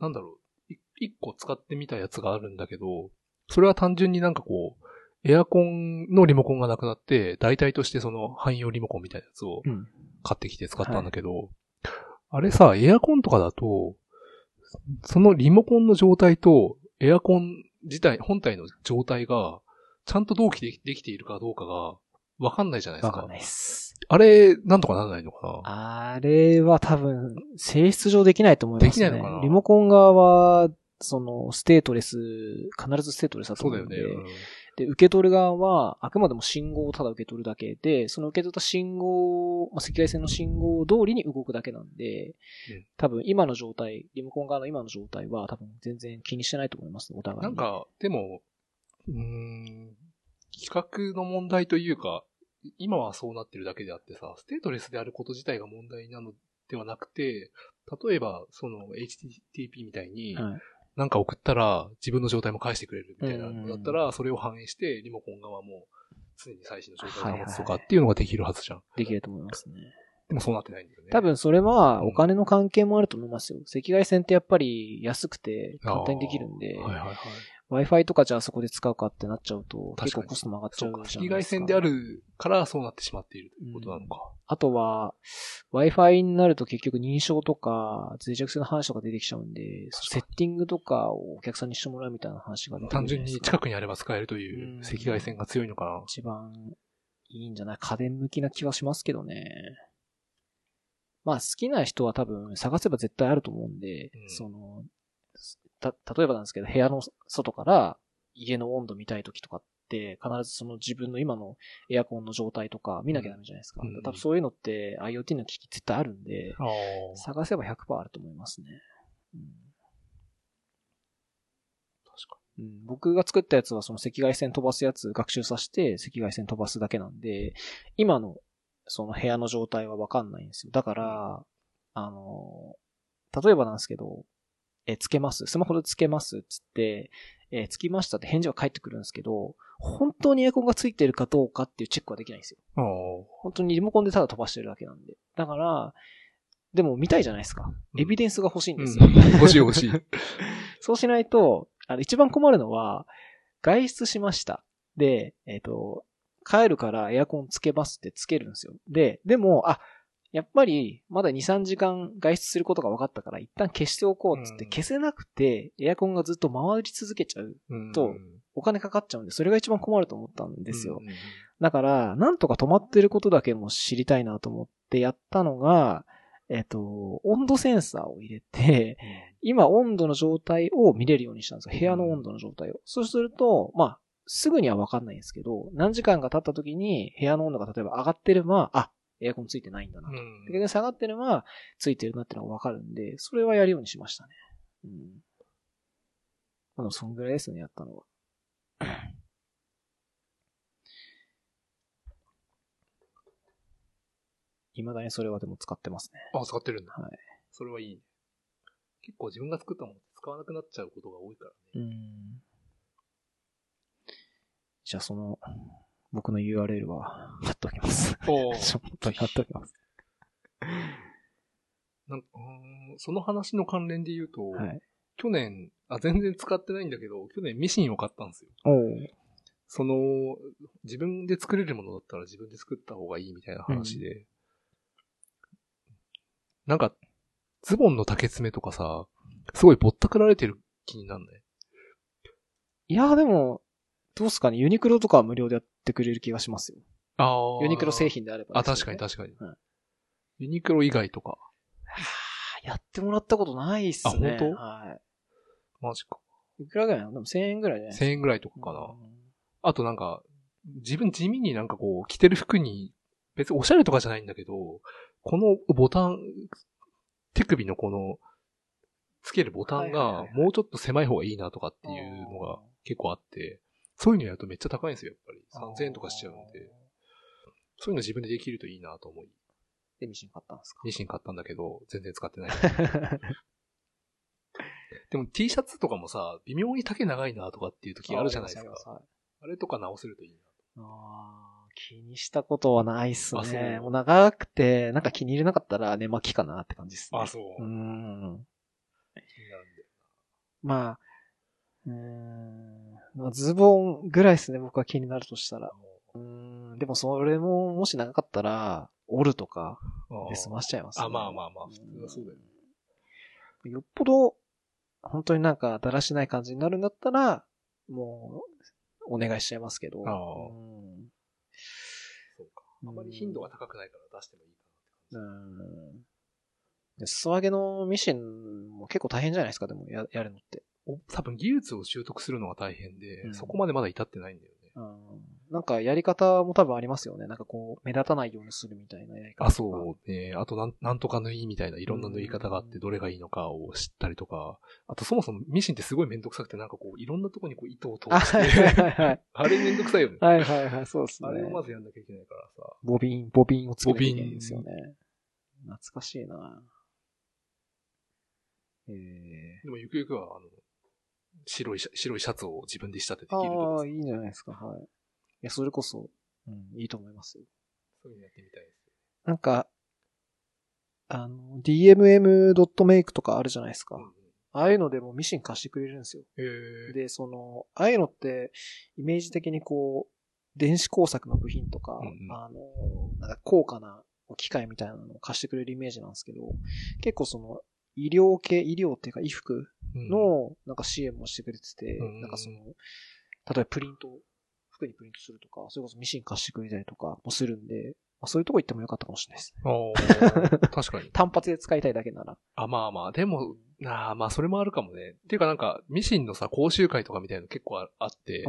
なんだろう、い一個使ってみたやつがあるんだけど、それは単純になんかこう、エアコンのリモコンがなくなって、代替としてその汎用リモコンみたいなやつをうん。買ってきて使ったんだけど、あれさ、エアコンとかだと、そのリモコンの状態と、エアコン自体、本体の状態が、ちゃんと同期でできているかどうかが、わかんないじゃないですか。わかんないっす。あれ、なんとかならないのかな？あれは多分、性質上できないと思いますね。できないのかな？リモコン側は、その、ステートレス、必ずステートレスだとそう思うんで。だよね。で、受け取る側は、あくまでも信号をただ受け取るだけで、その受け取った信号、まあ、赤外線の信号通りに動くだけなんで、うん多分今の状態、リモコン側の今の状態は多分全然気にしてないと思います、お互いに。なんか、でも、うーん、企画の問題というか、今はそうなってるだけであってさ、ステートレスであること自体が問題なのではなくて、例えば、その HTTP みたいに、はいなんか送ったら自分の状態も返してくれるみたいなうんうんうんだったら、それを反映して、リモコン側も常に最新の状態を保つとかはいはいはいっていうのができるはずじゃん。できると思いますね。でもそうなってないんだよね。多分それはうんお金の関係もあると思いますよ。赤外線ってやっぱり安くて簡単にできるんで、はいはいはい。Wi-Fi とかじゃあそこで使うかってなっちゃうと、結構コストも上がっちそうか。ゃうじゃないですか。赤外線であるからそうなってしまっているということなのか。あとは、Wi-Fi になると結局認証とか、脆弱性の話とか出てきちゃうんで、セッティングとかをお客さんにしてもらうみたいな話が単純に近くにあれば使えるといううん赤外線が強いのかな。一番いいんじゃない？家電向きな気はしますけどね。まあ好きな人は多分探せば絶対あると思うんで、うんその、た、例えばなんですけど、部屋の外から家の温度見たい時とかって、必ずその自分の今のエアコンの状態とか見なきゃダメじゃないですか。うん多分そういうのって IoT の機器絶対あるんで。探せば100%あると思いますね。うん確かうん、僕が作ったやつはその赤外線飛ばすやつ学習させて赤外線飛ばすだけなんで、今のその部屋の状態はわかんないんですよ。だから、あの、例えばなんですけど、え、つけます。スマホでつけますっつって、え、つきましたって返事が返ってくるんですけど、本当にエアコンがついてるかどうかっていうチェックはできないんですよ。本当にリモコンでただ飛ばしてるだけなんで。だから、でも見たいじゃないですか。うんエビデンスが欲しいんあ。ですよ。欲しい欲しい。そうしないと、あの、一番困るのは、外出しました。で、えっ、と、帰るからエアコンつけますってつけるんですよ。で、でも、あ、やっぱり、まだ2、3時間外出することが分かったから、一旦消しておこうっつってうん消せなくて、エアコンがずっと回り続けちゃう。うんとお金かかっちゃうんで、それが一番困ると思ったんですよ。だから、なんとか止まってることだけも知りたいなと思ってやったのが、えっ、と、温度センサーを入れて、今温度の状態を見れるようにしたんですよ。部屋の温度の状態を。そうすると、まあ、すぐにはわかんないんですけど、何時間が経った時に部屋の温度が例えば上がってれば、あ、エアコンついてないんだな。うん逆に下がってれば、ついてるなってのがわかるんで、それはやるようにしましたね。うん。まあでもそんぐらいですね、やったのは。未だにそれはでも使ってますね。あ、使ってるんだ。はい。それはいいね。結構自分が作ったもの使わなくなっちゃうことが多いからね。うん。じゃあその、僕の URL は貼っておきます。おちょっと貼っておきます。なんかうーんその話の関連で言うと、はい。去年、あ、全然使ってないんだけど、去年ミシンを買ったんですよ。その、自分で作れるものだったら自分で作った方がいいみたいな話で、なんか、ズボンの竹爪とかさ、すごいぼったくられてる気になんない？いや、でも、どうすかねユニクロとかは無料でやってくれる気がしますよ。あユニクロ製品であればね、確かに確かに。はいユニクロ以外とか。はあやってもらったことないっすね。あ本当？はマジか。い。いくらぐらいなの？でも1000円ぐらいじゃないです1000か。円ぐらいとかかな。うんあとなんか、自分地味になんかこう、着てる服に、別におしゃれとかじゃないんだけど、このボタン、手首のこの、つけるボタンがもうちょっと狭い方がいいなとかっていうのが結構あって、そういうのやるとめっちゃ高いんですよ、やっぱり。3000円とかしちゃうんで。そういうの自分でできるといいなと思い、で、ミシン買ったんですか？ミシン買ったんだけど、全然使ってない。でも T シャツとかもさ、微妙に丈長いなとかっていう時あるじゃないですか。はいあれとか直せるといいな。あー気にしたことはないっすね。もう長くて、なんか気に入れなかったら寝巻きかなって感じですね。そううーん。気になるんで。まあ、うーん。まあズボンぐらいですね、僕は気になるとしたら。うーん。でもそれも、もし長かったら、折るとかで済ましちゃいますね。あまあまあまあ普通はそうだよねうんよっぽど、本当になんかだらしない感じになるんだったら、もう、お願いしちゃいますけど。ああうんそうか。あまり頻度が高くないから出してもいいかなって感うん。で裾上げのミシンも結構大変じゃないですか、でもややるのって。多分技術を習得するのが大変で、うんそこまでまだ至ってないんだよね。うん。なんかやり方も多分ありますよね。なんかこう、目立たないようにするみたいなやり方。あ、そうね。あとなん、なんとか縫いみたいないろんな縫い方があって、どれがいいのかを知ったりとか、あとそもそもミシンってすごいめんどくさくて、なんかこう、いろんなとこにこう糸を通あ、しはいはいて、はいはい。あれめんどくさいよね。はいはいはい、そうですね。あれをまずやんなきゃいけないからさ。ボビン、ボビンを作らなきゃいけないんですよね。懐かしいなええでもゆくゆくは、あの、白いシャ、白いシャツを自分で仕立ててあ着るとかあ、いいんじゃないですか、はい。いや、それこそ、うん、いいと思いますよ。そういうのやってみたいです。なんか、あの、dmm.make とかあるじゃないですか。うんうんああいうのでもミシン貸してくれるんですよ。で、その、ああいうのって、イメージ的にこう、電子工作の部品とか、うんうんあの、なんか高価な機械みたいなのを貸してくれるイメージなんですけど、結構その、医療系、医療っていうか衣服うん、の、なんか支援もしてくれてて、うんなんかその、例えばプリント、服にプリントするとか、それこそミシン貸してくれたりとかもするんで、まあ、そういうとこ行ってもよかったかもしれないですね。確かに。単発で使いたいだけなら。あ、まあまあ、でも、なあまあ、それもあるかもね。っていうかなんか、ミシンのさ、講習会とかみたいなの結構ああって、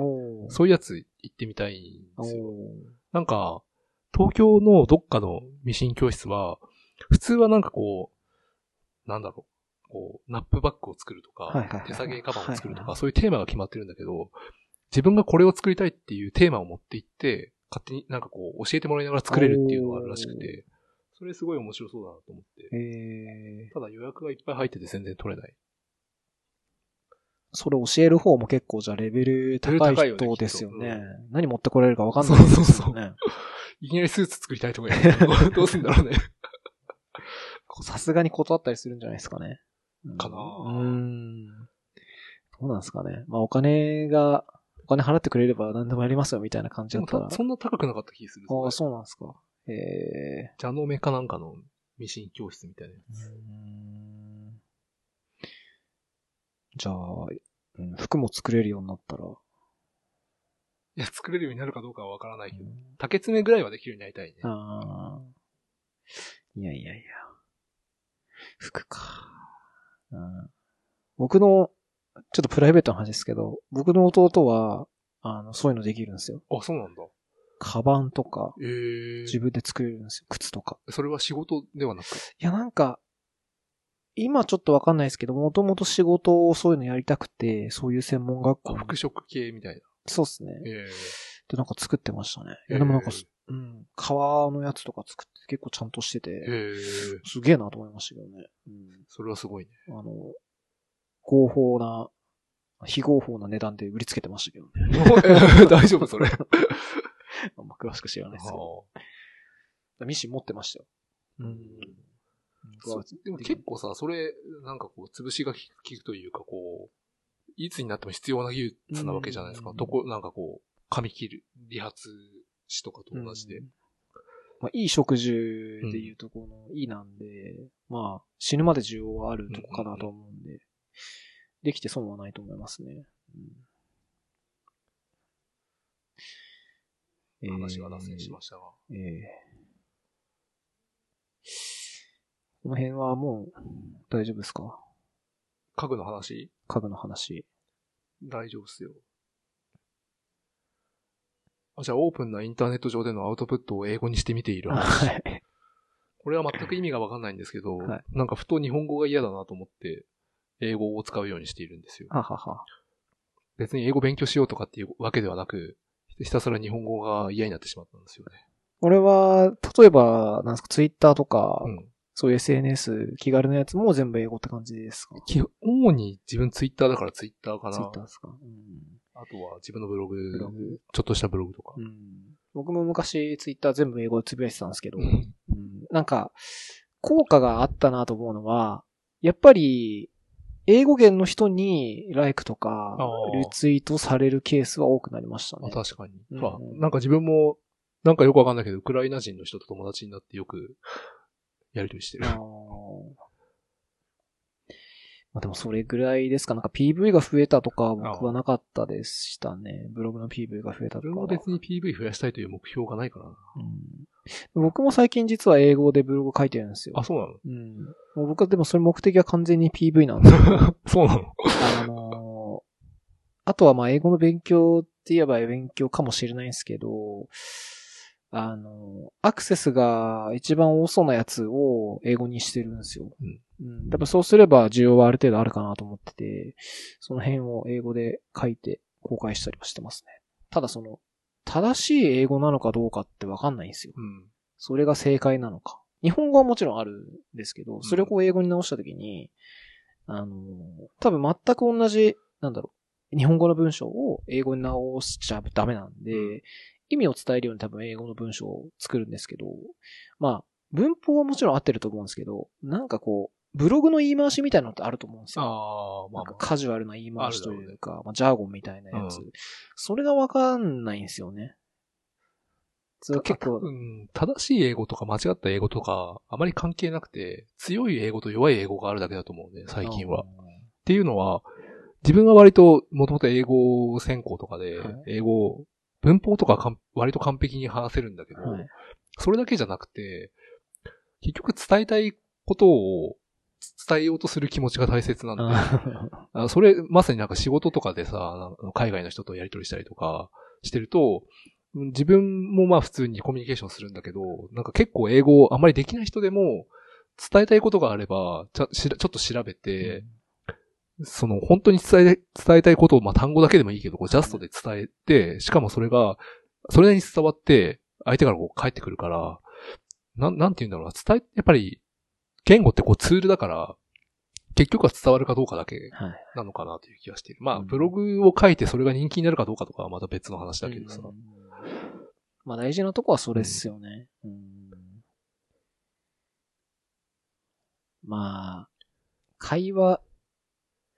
そういうやつ行ってみたいんおですよ。ーなんか、東京のどっかのミシン教室は、普通はなんかこう、なんだろう、こう、ナップバッグを作るとか、手提げカバンを作るとか、そういうテーマが決まってるんだけど、自分がこれを作りたいっていうテーマを持っていって、勝手になんかこう、教えてもらいながら作れるっていうのがあるらしくて、それすごい面白そうだなと思って。えー、ただ予約がいっぱい入ってて全然取れない。それ教える方も結構じゃあレベル高い人ですよきっねと。何持ってこられるか分かんないですよね。そうそうそういきなりスーツ作りたいとかどうすんだろうね。さすがに断ったりするんじゃないですかね。かなうーん。どうなんですかね。まあお金が、お金払ってくれれば何でもやりますよみたいな感じだったら。たそんな高くなかった気がする。ああ、そうなんですか。ええジャノメかなんかのミシン教室みたいなやつ。うーんじゃあ、うん服も作れるようになったら。いや、作れるようになるかどうかはわからないけど、竹詰めぐらいはできるようになりたいね。ああ。いやいやいや。服か。うん僕の、ちょっとプライベートの話ですけど、僕の弟は、あの、そういうのできるんですよ。あ、そうなんだ。カバンとか、ええ自分で作れるんですよ。靴とか。それは仕事ではなく？いや、なんか、今ちょっとわかんないですけど、もともと仕事をそういうのやりたくて、そういう専門学校服飾系みたいな。そうっすね。ええで、なんか作ってましたね。いえや、でもなんか、えうん、革のやつとか作って結構ちゃんとしてて、ええすげえなと思いましたけどね。うん。それはすごいね。あの、合法な、非合法な値段で売りつけてましたけどね。大丈夫それ。あんま詳しく知らないですけど。ミシン持ってましたよ。うん。そうでも結構さ、それ、なんかこう、潰しが効くというか、こう、いつになっても必要な技術なわけじゃないですか。うんどこ、なんかこう、髪切る、理髪師とかと同じで。うんまあ、いい食事でいうとこの、いいなんで、まあ、死ぬまで需要はあるとこかなと思うんで、できて損はないと思いますね。うん話が脱線しましたが。ええこの辺はもう大丈夫ですか？家具の話？家具の話。大丈夫っすよ。あじゃあ、オープンなインターネット上でのアウトプットを英語にしてみている話。はい。これは全く意味がわかんないんですけど、はいなんかふと日本語が嫌だなと思って、英語を使うようにしているんですよ。ははは。別に英語勉強しようとかっていうわけではなく、ひたすら日本語が嫌になってしまったんですよね。俺は、例えば、なんですか、ツイッターとか、うん。そういう SNS、気軽なやつも全部英語って感じですか？主に自分ツイッターだからツイッターかな。ツイッターですか、うん、あとは自分のブログ、ブログ。ちょっとしたブログとか。うん。僕も昔ツイッター全部英語でつぶやいてたんですけど、うんうんなんか、効果があったなと思うのは、やっぱり、英語圏の人にライクとかリツイートされるケースは多くなりましたあね。確かに。うんまあなんか自分も、なんかよくわかんないけど、ウクライナ人の人と友達になってよく、やりとりしてる。まあでもそれぐらいですか。なんか PV が増えたとかは僕はなかったでしたね。ブログの PV が増えたとかは。自分は別に PV 増やしたいという目標がないからな。うん、僕も最近実は英語でブログ書いてるんですよ。あ、そうなの？うん。もう僕はでもそれ目的は完全に PV なんですよ。そうなの？あのーあとはまあ英語の勉強って言えば勉強かもしれないんですけど、あのーアクセスが一番多そうなやつを英語にしてるんですよ。うん。うん。多分そうすれば需要はある程度あるかなと思ってて、その辺を英語で書いて公開したりはしてますね。ただその、正しい英語なのかどうかってわかんないんですよ。うん。それが正解なのか。日本語はもちろんあるんですけど、それをこう英語に直したときに、あの、多分全く同じ、なんだろう、日本語の文章を英語に直しちゃダメなんで、うん意味を伝えるように多分英語の文章を作るんですけど、まあ、文法はもちろん合ってると思うんですけど、なんかこう、ブログの言い回しみたいなのってあると思うんですよ。ああ、まあまあ。なんかカジュアルな言い回しというか、まあ、ジャーゴンみたいなやつ。うんそれがわかんないんですよね。それは結構、うん、正しい英語とか間違った英語とか、あまり関係なくて、強い英語と弱い英語があるだけだと思うんで、最近は。っていうのは、自分は割と、もともと英語専攻とかではい、英語、文法とかかん割と完璧に話せるんだけど、はい。それだけじゃなくて、結局伝えたいことを伝えようとする気持ちが大切なんで、ああそれ、まさになんか仕事とかでさ、海外の人とやり取りしたりとかしてると、うん自分もまあ普通にコミュニケーションするんだけど、なんか結構英語あんまりできない人でも、伝えたいことがあれば、ちゃしらちょっと調べて、その本当に伝え、伝えたいことを、まあ単語だけでもいいけど、こうジャストで伝えて、しかもそれが、それなりに伝わって、相手からこう返ってくるから、なん、なんて言うんだろうな、伝え、やっぱり、言語ってこうツールだから、結局は伝わるかどうかだけはい。なのかなという気がしている。まあ、うんブログを書いてそれが人気になるかどうかとかはまた別の話だけどさ。うんまあ大事なとこはそれっすよね。うんまあ、会話、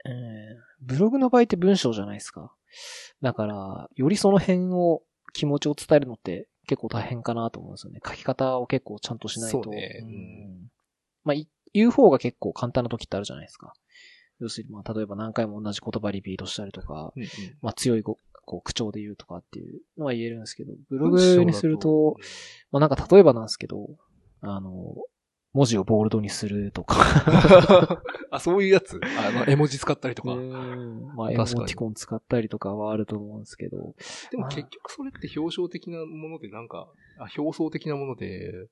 えーブログの場合って文章じゃないですか。だから、よりその辺を、気持ちを伝えるのって結構大変かなと思うんですよね。書き方を結構ちゃんとしないと。そうねんうんまあ、い言う方が結構簡単な時ってあるじゃないですか。要するに、まあ、例えば何回も同じ言葉リピートしたりとか、うんうん。まあ、強いごこう口調で言うとかっていうのは言えるんですけど、ブログにすると、、まあ、なんか例えばなんですけど、あの、文字をボールドにするとか、あ、そういうやつ？あの、絵文字使ったりとか。うん。まあ、エモティコン使ったりとかはあると思うんですけど、でも結局それって表彰的なものでなんか、あ表層的なもので、ん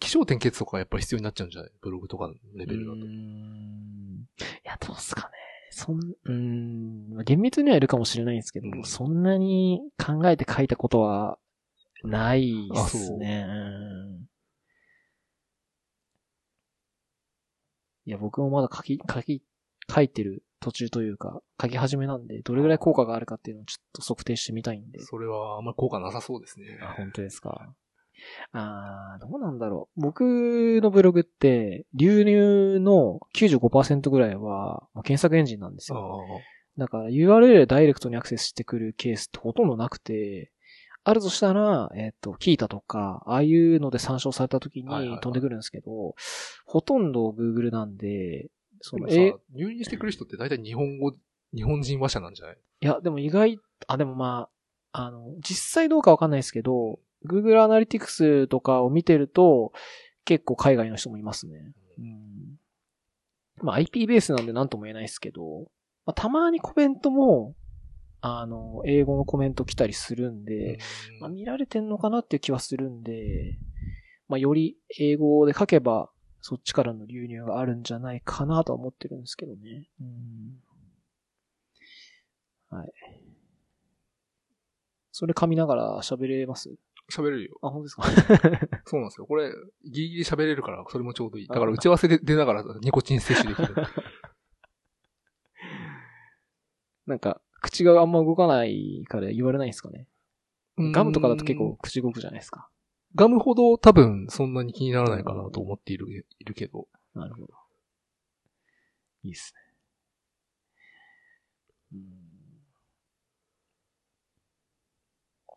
気象点結とかやっぱり必要になっちゃうんじゃない？ブログとかのレベルだと。うーんいや、どうっすかね。そん、うーん、まあ厳密にはいるかもしれないんですけど、うんそんなに考えて書いたことはないですね。うんいや、僕もまだ書き、書き、書いてる途中というか、書き始めなんで、どれぐらい効果があるかっていうのをちょっと測定してみたいんで。それはあんまり効果なさそうですね。あ、本当ですか。あー、どうなんだろう。僕のブログって、流入の95%ぐらいは、検索エンジンなんですあよ。だから URL でダイレクトにアクセスしてくるケースってほとんどなくて、あるとしたら、えっ、と、キータとか、ああいうので参照された時に飛んでくるんですけど、ほとんど Google なんで、その、え、い入院してくる人って大体日本語、日本人話者なんじゃないや、でも意外、あ、でもまあ、あの、実際どうかわかんないですけど、Google Analytics とかを見てると、結構海外の人もいますね。うん。まあ IP ベースなんで何とも言えないですけど、まあ、たまにコメントも、あの、英語のコメント来たりするんで、まあ、見られてんのかなっていう気はするんで、まあ、より英語で書けば、そっちからの流入があるんじゃないかなとは思ってるんですけどね。うん。はい。それ噛みながら喋れます？喋れるよ。あ、本当ですか？そうなんですよ。これ、ギリギリ喋れるから、それもちょうどいい。だから打ち合わせで出ながらニコチン摂取できる。なんか、口があんま動かないから言われないんですかね？ガムとかだと結構口動くじゃないですか。ガムほど多分そんなに気にならないかなと思っている、いるけど。なるほど。いいっすね。うん。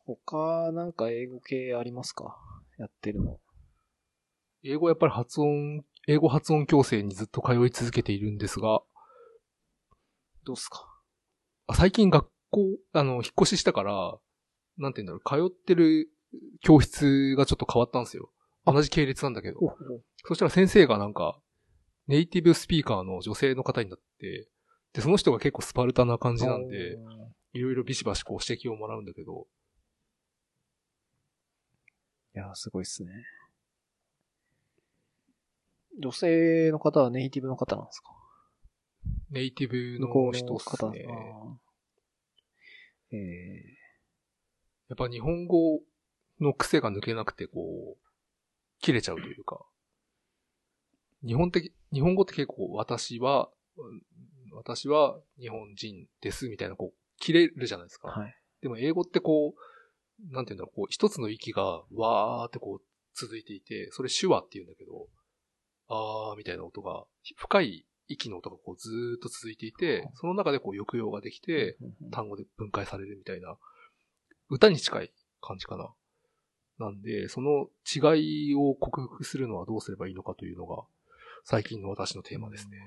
他、なんか英語系ありますか？やってるの。英語やっぱり発音、英語発音矯正にずっと通い続けているんですが、どうっすか？あ最近学校、あの、引っ越ししたから、なんて言うんだろう、通ってる教室がちょっと変わったんですよ。同じ系列なんだけど。そしたら先生がなんか、ネイティブスピーカーの女性の方になって、で、その人が結構スパルタな感じなんで、いろいろビシバシこう指摘をもらうんだけど、いや、すごいっすね。女性の方はネイティブの方なんですか？ネイティブの人っす。ね。あーえやっぱ日本語の癖が抜けなくて、こう、切れちゃうというか。日本的、日本語って結構私は、うん私は日本人ですみたいな、こう、切れるじゃないですか。ーはい。でも英語ってこう、なんていうんだろう、こう、一つの息がわーってこう、続いていて、それ手話って言うんだけど、あーみたいな音が、深い息の音がこうずーっと続いていて、その中でこう抑揚ができて、単語で分解されるみたいな、歌に近い感じかな。なんで、その違いを克服するのはどうすればいいのかというのが、最近の私のテーマですね。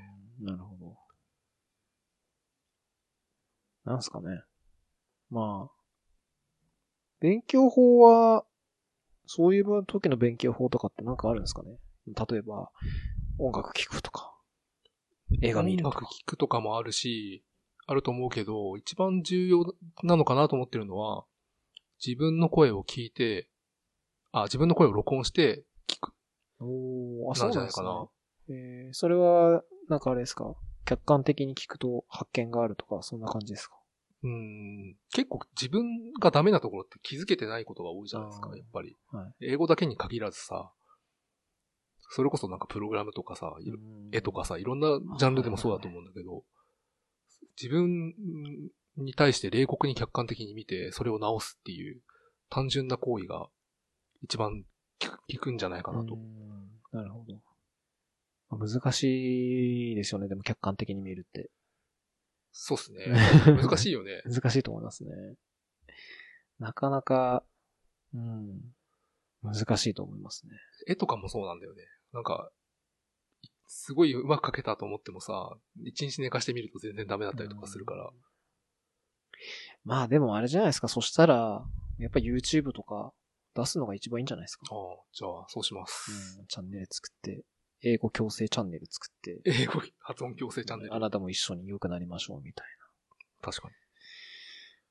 なるほど。なんすかね。まあ、勉強法は、そういう時の勉強法とかってなんかあるんですかね？例えば、音楽聴くとか、映画見るとか。音楽聴くとかもあるし、あると思うけど、一番重要なのかなと思ってるのは、自分の声を聞いて、あ、自分の声を録音して聞く。おー、あ、なそうんなんですねじゃないかな。。えー、それは、なんかあれですか？客観的に聞くと発見があるとか、そんな感じですか？うん。結構自分がダメなところって気づけてないことが多いじゃないですかやっぱり。はい。英語だけに限らずさ、それこそなんかプログラムとかさ、絵とかさ、いろんなジャンルでもそうだと思うんだけど、自分に対して冷酷に客観的に見て、それを直すっていう単純な行為が一番効くんじゃないかなと。うんなるほど。まあ難しいですよね、でも客観的に見るって。そうっすね。難しいよね。難しいと思いますね。なかなか、うん、難しいと思いますね。絵とかもそうなんだよね。なんか、すごいうまく描けたと思ってもさ、一日寝かしてみると全然ダメだったりとかするから。まあでもあれじゃないですか、そしたら、やっぱ YouTube とか出すのが一番いいんじゃないですか。ああ、じゃあ、そうします。うん、チャンネル作って、英語強制チャンネル作って、英語発音矯正チャンネル。あなたも一緒に良くなりましょうみたい確か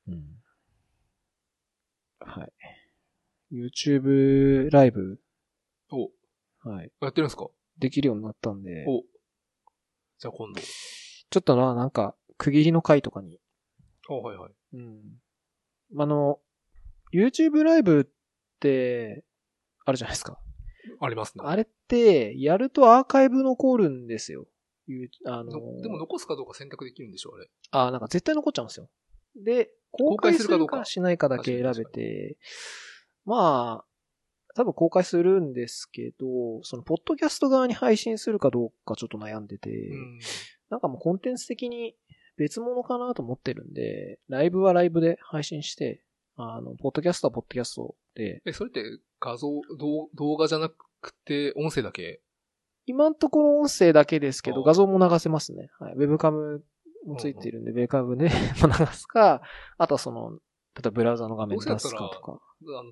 に。な。うん。はい。YouTube ライブ、お、はい。やってるんですか？できるようになったんで、お。じゃあ今度。ちょっとな、なんか、区切りの回とかに、あはいはい。うん。あの、YouTube ライブって、あるじゃないですか。ありますね。あれって、やるとアーカイブ残るんですよ。あののでも残すかどうか選択できるんでしょ、あれ。あ、なんか絶対残っちゃうんですよ。で、公公開開するかどうかかしないかだけ選べて、まあ、多分公開するんですけど、その、ポッドキャスト側に配信するかどうかちょっと悩んでて、うん。なんかもうコンテンツ的に別物かなと思ってるんで、ライブはライブで配信して、あの、ポッドキャストはポッドキャストで、え、それって画像、動動画じゃなくて音声だけ？今のところ音声だけですけど、画像も流せますね。はい。ウェブカムもついてるんで、ウェブカムでも流すか、あとはその、例えばブラウザの画面出すかとか。あの、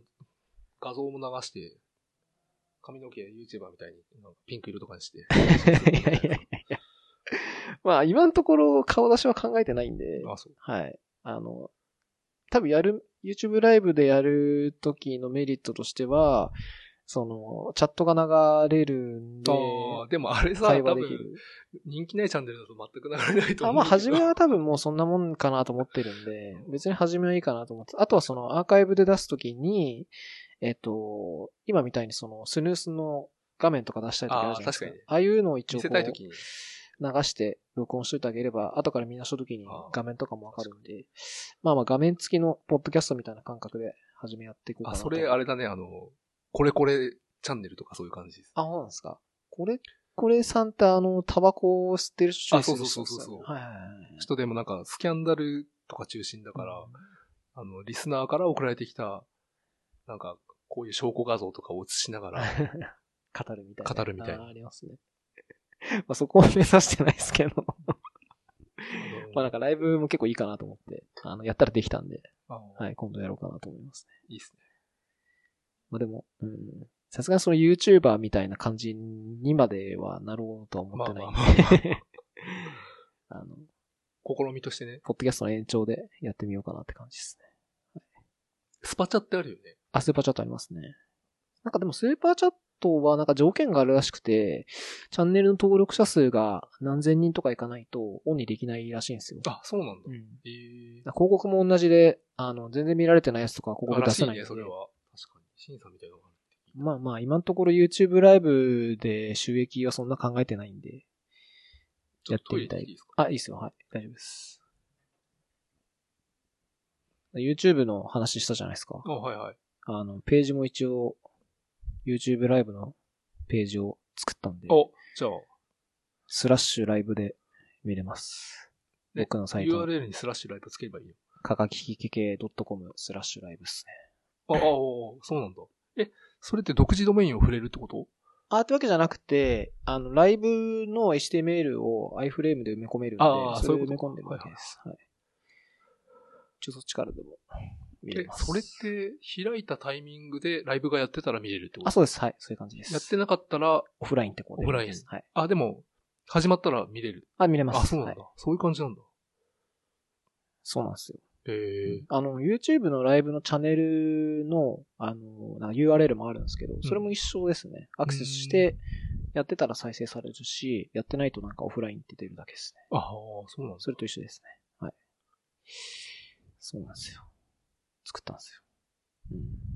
画像も流して、髪の毛 YouTuber みたいになんかピンク色とかにして。いやいやいやいや。まあ、今のところ顔出しは考えてないんで、あ、そう。はい。あの、多分やる、YouTube ライブでやる時のメリットとしては、その、チャットが流れるんで、ああ、でもあれさ、会多分話できる。人気ないチャンネルだと全く流れないとあ、思う。まあ、初めは多分もうそんなもんかなと思ってるんで、別に初めはいいかなと思って。あとはそのアーカイブで出すときに、えっと、今みたいにそのスヌースの画面とか出したりとかあるじゃないですか。あー確かにねああいうのを一応見こうせたいときに。流して録音しといてあげれば、後から見直したときに画面とかもわかるんで、まあまあ画面付きのポッドキャストみたいな感覚で始めやっていこうかあ、なと。それあれだね、あの、これこれチャンネルとかそういう感じです。あ、そうなんですか。これ、これさんってあの、タバコを吸ってる人あそうそうそうそうそうはいはいはい。人でもなんかスキャンダルとか中心だから、あの、リスナーから送られてきた、なんか、こういう証拠画像とかを映しながら、語るみたいな。語るみたいなありますね。まあそこは目指してないですけど。まあなんかライブも結構いいかなと思って、あの、やったらできたんで、あはい、今度やろうかなと思いますね。いいっすね。まあでも、うん。さすがにその YouTuber みたいな感じにまではなろうとは思ってないんで。あの、試みとしてね。ポッドキャストの延長でやってみようかなって感じですね。スパチャってあるよね。あ、スーパーチャットありますね。なんかでもスーパーチャットはなんか条件があるらしくて、チャンネルの登録者数が何千人とかいかないとオンにできないらしいんですよ。あ、そうなんだ。うん。ええ広告も同じで、あの、全然見られてないやつとかはここあでらしいね、出せないんで。それは。確かに。審査みたいなのがまあまあ、今のところ YouTube ライブで収益はそんな考えてないんで。やってみたいいあ、いいですよ。はい。大丈夫です。YouTube の話したじゃないですか。あ、はいはい。あの、ページも一応、YouTube ライブのページを作ったんで。お、じゃあ、スラッシュライブで見れます。ね僕のサイト、URL にスラッシュライブつければいいよ。かかききけ .com スラッシュライブですね。あ、ああ、そうなんだ。え、それって独自ドメインを触れるってこと？あ、ってわけじゃなくて、あの、ライブの HTML を iFrame で埋め込めるんで、あーそれを埋め込んでるわけです。はい。ちょっとそっちからでも見れえ、ます。それって開いたタイミングでライブがやってたら見れるってこと？あ、そうです。はい。そういう感じです。やってなかったら、オフラインってことで。オフラインですはい。あ、でも、始まったら見れる？あ、見れます。あ、そうなんだ。はいそういう感じなんだ。そうなんですよ。へえ。あの、YouTube のライブのチャンネルの、あの、なんか URL もあるんですけど、それも一緒ですね。アクセスして、やってたら再生されるし、やってないとなんかオフラインって出るだけですね。ああ、そうなんだ。それと一緒ですね。はい。そうなんですよ。作ったんですよ。うん。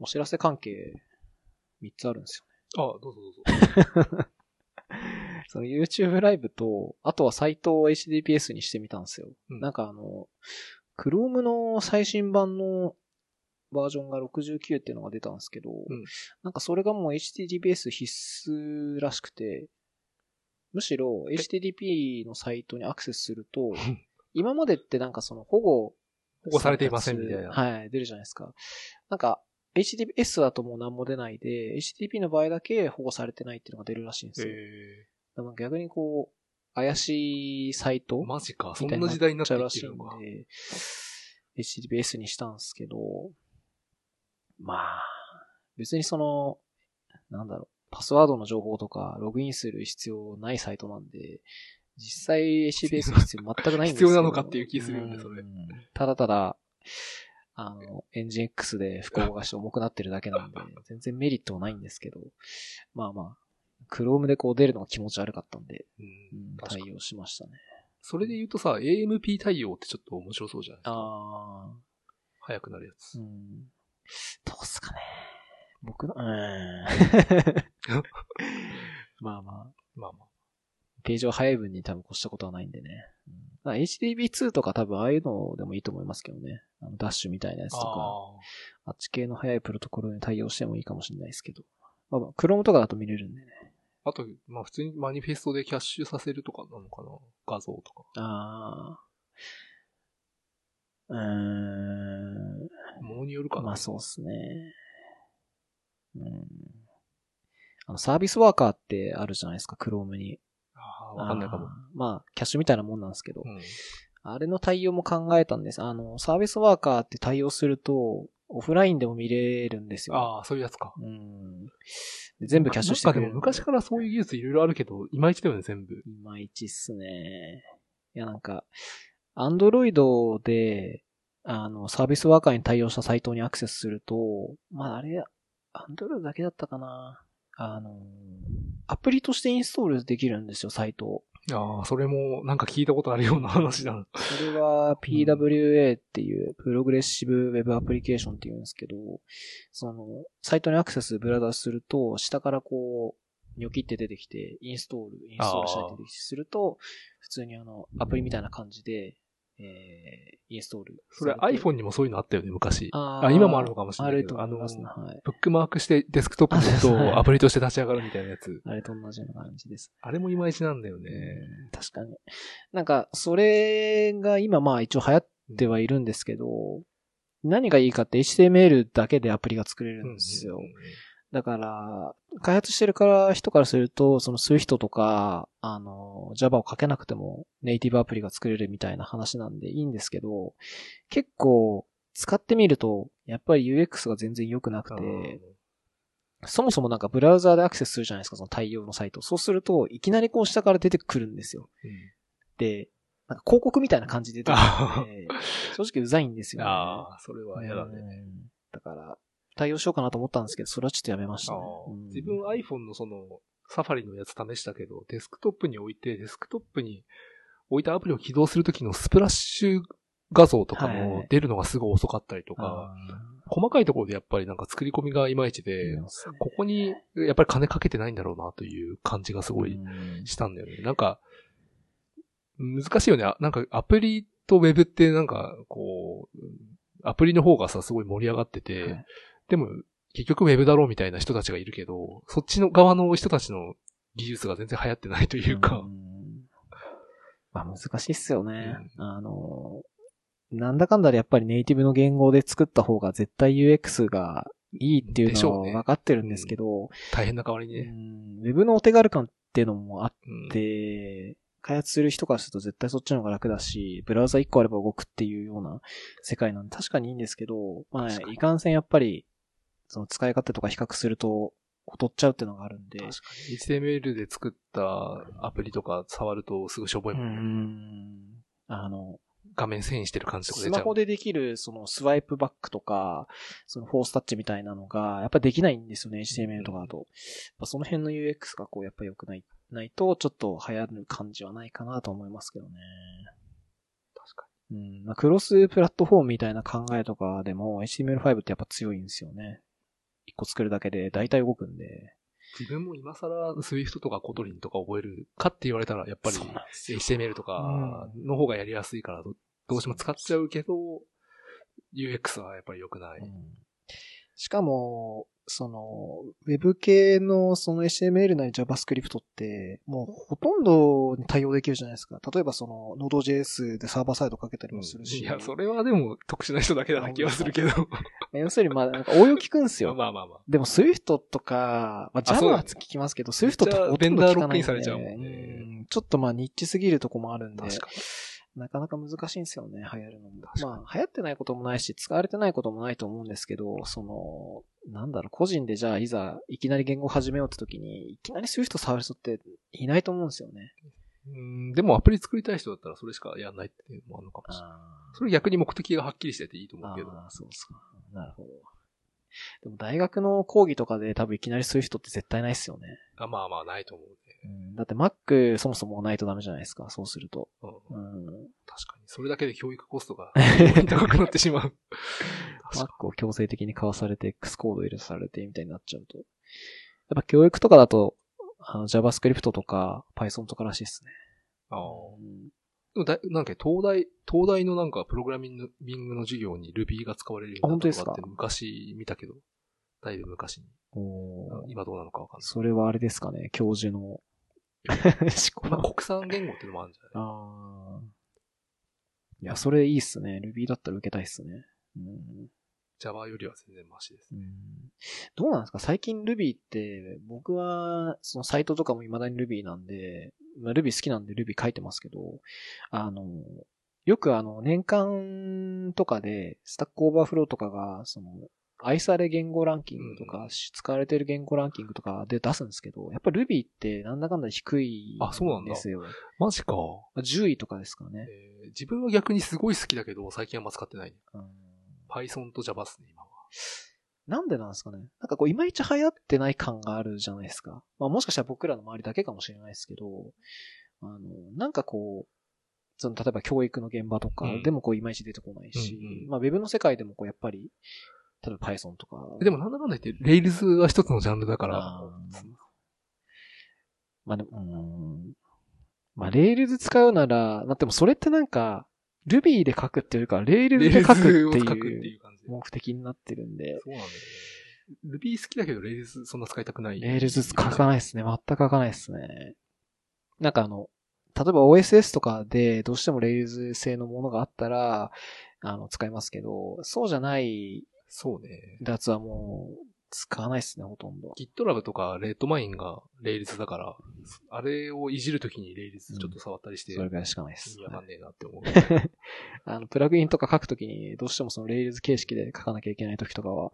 お知らせ関係、3つあるんですよね。あ、どうぞどうぞ。その YouTube ライブと、あとはサイトを HTTPS にしてみたんですよ。うんなんかあの、Chrome の最新版のバージョンが69っていうのが出たんですけど、んなんかそれがもう HTTPS 必須らしくて、むしろ HTTP のサイトにアクセスすると、今までってなんかその保護、保護されていませんみたいな。はい、出るじゃないですか。なんか、HTTPS だともう何も出ないで、HTTP の場合だけ保護されてないっていうのが出るらしいんですよ。へだから逆にこう、怪しいサイトえ。マジか。そんな時代になっちゃうらしい。んで、HTTPS にしたんですけど、まあ、別にその、なんだろう、パスワードの情報とかログインする必要ないサイトなんで、実際 HTTPS の必要全くないんですよ。必要なのかっていう気するよねそれうんただただ、あの、エンジン X で複合がして重くなってるだけなんで、全然メリットはないんですけど、まあまあ、Chrome でこう出るのが気持ち悪かったんで、うん対応しましたね。それで言うとさ、AMP 対応ってちょっと面白そうじゃないですか。あ早くなるやつー、う。ん。どうっすかね。僕の、うーん。まあまあ、まあまあ。ページは早い分に多分越したことはないんでね。うん、まあ HTTP2 とか多分ああいうのでもいいと思いますけどね。あのダッシュみたいなやつとか、ああっち系の早いプロトコルに対応してもいいかもしれないですけど。まあまあ、Chrome とかだと見れるんでね。あ。あと、まあ普通にマニフェストでキャッシュさせるとかなのかな画像とか。ああ。うーん。ものによるかな。まあそうっすね。うん。あの、サービスワーカーってあるじゃないですか、Chrome に。わかんないかも。まあ、キャッシュみたいなもんなんですけど、うん。あれの対応も考えたんです。あの、サービスワーカーって対応すると、オフラインでも見れるんですよ。ああ、そういうやつか。うん。で全部キャッシュしてくれるんなんかでも昔からそういう技術いろいろあるけど、いまいちだよね、全部。いまいちっすね。いや、なんか、アンドロイドで、あの、サービスワーカーに対応したサイトにアクセスすると、まあ、あれ、アンドロイドだけだったかな。あの、アプリとしてインストールできるんですよ、サイトを。ああ、それもなんか聞いたことあるような話だな。それは PWA っていう、プログレッシブウェブアプリケーションっていうんですけど、その、サイトにアクセスブラウザすると、下からこう、ニョキって出てきて、インストール、インストールしたり出てきてすると、普通にあの、アプリみたいな感じで、えー、インストールそれ iPhone にもそういうのあったよね、昔。あーあ今もあるのかもしれないあると思いますね。はい。ブックマークしてデスクトップと アプリとして立ち上がるみたいなやつ。あれと同じような感じです。あれもいまいちなんだよね。うん確かに。なんか、それが今まあ一応流行ってはいるんですけど、何がいいかって HTML だけでアプリが作れるんですよ。だから、開発してるから人からすると、その Swift とか、あの、Java を書けなくてもネイティブアプリが作れるみたいな話なんでいいんですけど、結構使ってみると、やっぱり UX が全然良くなくて、そもそもなんかブラウザーでアクセスするじゃないですか、その対応のサイト。そうすると、いきなりこう下から出てくるんですよ。で、なんか広告みたいな感じで出てくるんで、正直うざいんですよね。ああ、それは嫌だね。うんだから、対応しようかなと思ったんですけど、それはちょっとやめましたね。うん自分 iPhone のその、サファリのやつ試したけど、デスクトップに置いて、デスクトップに置いたアプリを起動するときのスプラッシュ画像とかはいも出るのがすごい遅かったりとか、細かいところでやっぱりなんか作り込みがいまいちでここにやっぱり金かけてないんだろうなという感じがすごいうんしたんだよね。なんか、難しいよね。あなんかアプリとウェブってなんかこう、アプリの方がさ、すごい盛り上がってて、はいでも、結局 Web だろうみたいな人たちがいるけど、そっちの側の人たちの技術が全然流行ってないというか、ん。まあ難しいっすよね。あの、なんだかんだでやっぱりネイティブの言語で作った方が絶対 UX がいいっていうのは分かってるんですけど、大変な代わりにうね。ん、ウェブのお手軽感っていうのもあっうん。て、開発する人からすると絶対そっちの方が楽だし、ブラウザ1個あれば動くっていうような世界なんで確かにいいんですけど、まあ、いかんせんやっぱり、その使い勝手とか比較すると、劣っちゃうっていうのがあるんで、確かに。HTML で作ったアプリとか触るとすぐしょぼいもんね。うんあの、画面遷移してる感じとか出ちゃう。スマホでできる、そのスワイプバックとか、そのフォースタッチみたいなのが、やっぱできないんですよね、HTML とかだと。やっぱその辺の UX がこう、やっぱ良くない、ないと、ちょっと流行る感じはないかなと思いますけどね。確かうん。まあ、クロスプラットフォームみたいな考えとかでも、HTML5 ってやっぱ強いんですよね。一個作るだけで大体動くんで。自分も今更 Swift とか Kotlin とか覚えるかって言われたら、やっぱり HTML とかの方がやりやすいからど、どうしても使っちゃうけど、UX はやっぱり良くない。うんしかも、その、ウェブ系のその HTML なり JavaScript って、もうほとんどに対応できるじゃないですか。例えばその、Node.js でサーバーサイドかけたりもするし。いや、それはでも特殊な人だけだな気がするけど。要するに、まあ、なんか応用聞くんですよ。まあまあまあ。でも Swift とか、まあ、Java は聞きますけど、Swift ってほとんどベンダーロックイン聞かないんでされちゃうもんねうんちょっとまあ、ニッチすぎるとこもあるんで、確かなかなか難しいんですよね、流行るのも。まあ、流行ってないこともないし、使われてないこともないと思うんですけど、その、なんだろう、個人でじゃあ、いざ、いきなり言語を始めようって時に、いきなり Swift 触る人っていないと思うんですよね。に。うん、でもアプリ作りたい人だったらそれしかやんないっていうのもあるのかもしれない。あそれ逆に目的がはっきりしてていいとー思うけど。あー、そうですか。なるほど。でも大学の講義とかで多分いきなり Swift って絶対ないですよね。あまあまあないと思うね。うん、だって Mac そもそもないとダメじゃないですか、そうすると。うんうん。確かに。それだけで教育コストが 高くなってしまう。Mac を強制的に買わされて X コード入れされてみたいになっちゃうと。やっぱ教育とかだと、あの JavaScript とか Python とからしいですね。ああ。うんでもだなんか東大、東大のなんかプログラミングの授業に Ruby が使われるようになったとかって昔見たけど、だいぶ昔に。今どうなのかわかんない。それはあれですかね、教授の。まあ国産言語っていうのもあるんじゃない？あーいや、それいいっすね。Ruby だったら受けたいっすね。うん。Java よりは全然マシです。うんどうなんですか？最近 Ruby って、僕は、そのサイトとかも未だに Ruby なんで、まあ、Ruby 好きなんで Ruby 書いてますけど、あの、よくあの、年間とかで、 Stack Overflow とかが、その、愛され言語ランキングとか、うん使われてる言語ランキングとかで出すんですけど、やっぱ Ruby ってなんだかんだ低いあそうなんですよ。マジか。10位とかですかね。えー自分は逆にすごい好きだけど、最近あんま使ってないね。うん Python と Java っすね、今は。なんでなんですかねなんかこう、いまいち流行ってない感があるじゃないですか。まあもしかしたら僕らの周りだけかもしれないですけど、あの、なんかこう、その、例えば教育の現場とかうんでもこう、いまいち出てこないし、うんうんまあ、ウェブの世界でもこう、やっぱり、例えば Python とか。でもなんだかんだ言って、Rails は一つのジャンルだからまあでも、うん。まあ、Rails 使うなら、まあでもそれってなんか、Ruby で書くっていうか、Rails で書く Rails をって書くっていう。目的になってるんで、そうなんだよね。Ruby 好きだけど Rails そんな使いたくない。 Rails 書かないですね。全く書かないですね。なんかあの、例えば OSS とかでどうしても Rails 製のものがあったら、あの、使いますけど、そうじゃないそうね。やつはもう、使わないですね、ほとんど。GitLab とか Redmine が Rails だから、あれをいじるときに Rails ちょっと触ったりして、それぐらいしかないです。意味わかんねえなって思う。あの、プラグインとか書くときに、どうしてもその Rails 形式で書かなきゃいけないときとかは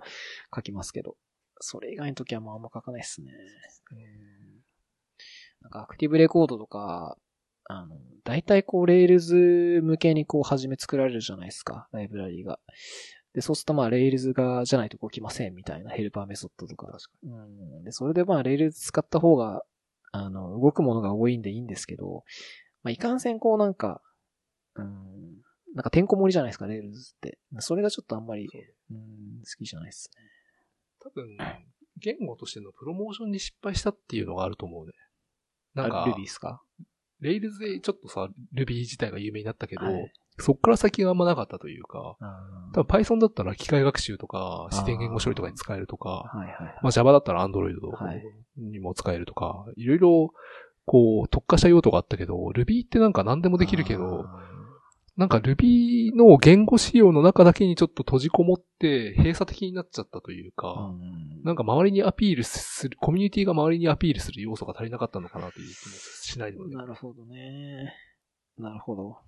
書きますけど、それ以外のときはもうあんま書かないですね。うんなんか ActiveRecord とか、あの、大体こう、 Rails 向けにこう、始め作られるじゃないですか、ライブラリーが。で、そうするとまあ、 Rails が、じゃないと動きませんみたいなヘルパーメソッドとか。うん。で、それでまあ、 Rails 使った方が、あの、動くものが多いんでいいんですけど、まあ、いかんせんこうなんか、うん、なんかてんこ盛りじゃないですか、 Rails って。それがちょっとあんまり、うん、好きじゃないですね。多分、言語としてのプロモーションに失敗したっていうのがあると思うね。なんかあル、ビーですか？レイルズでちょっとさ、Ruby 自体が有名になったけど、はいそっから先があんまなかったというか、多分 Python だったら機械学習とか、自然言語処理とかに使えるとか、はいはいはい。まあ Java だったら Android はいにも使えるとか、いろいろ、こう、特化した用途があったけど、Ruby ってなんか何でもできるけど、あなんか Ruby の言語仕様の中だけにちょっと閉じこもって閉鎖的になっちゃったというーか、うんなんか周りにアピールする、コミュニティが周りにアピールする要素が足りなかったのかなという気もしないで。なるほどね。なるほど。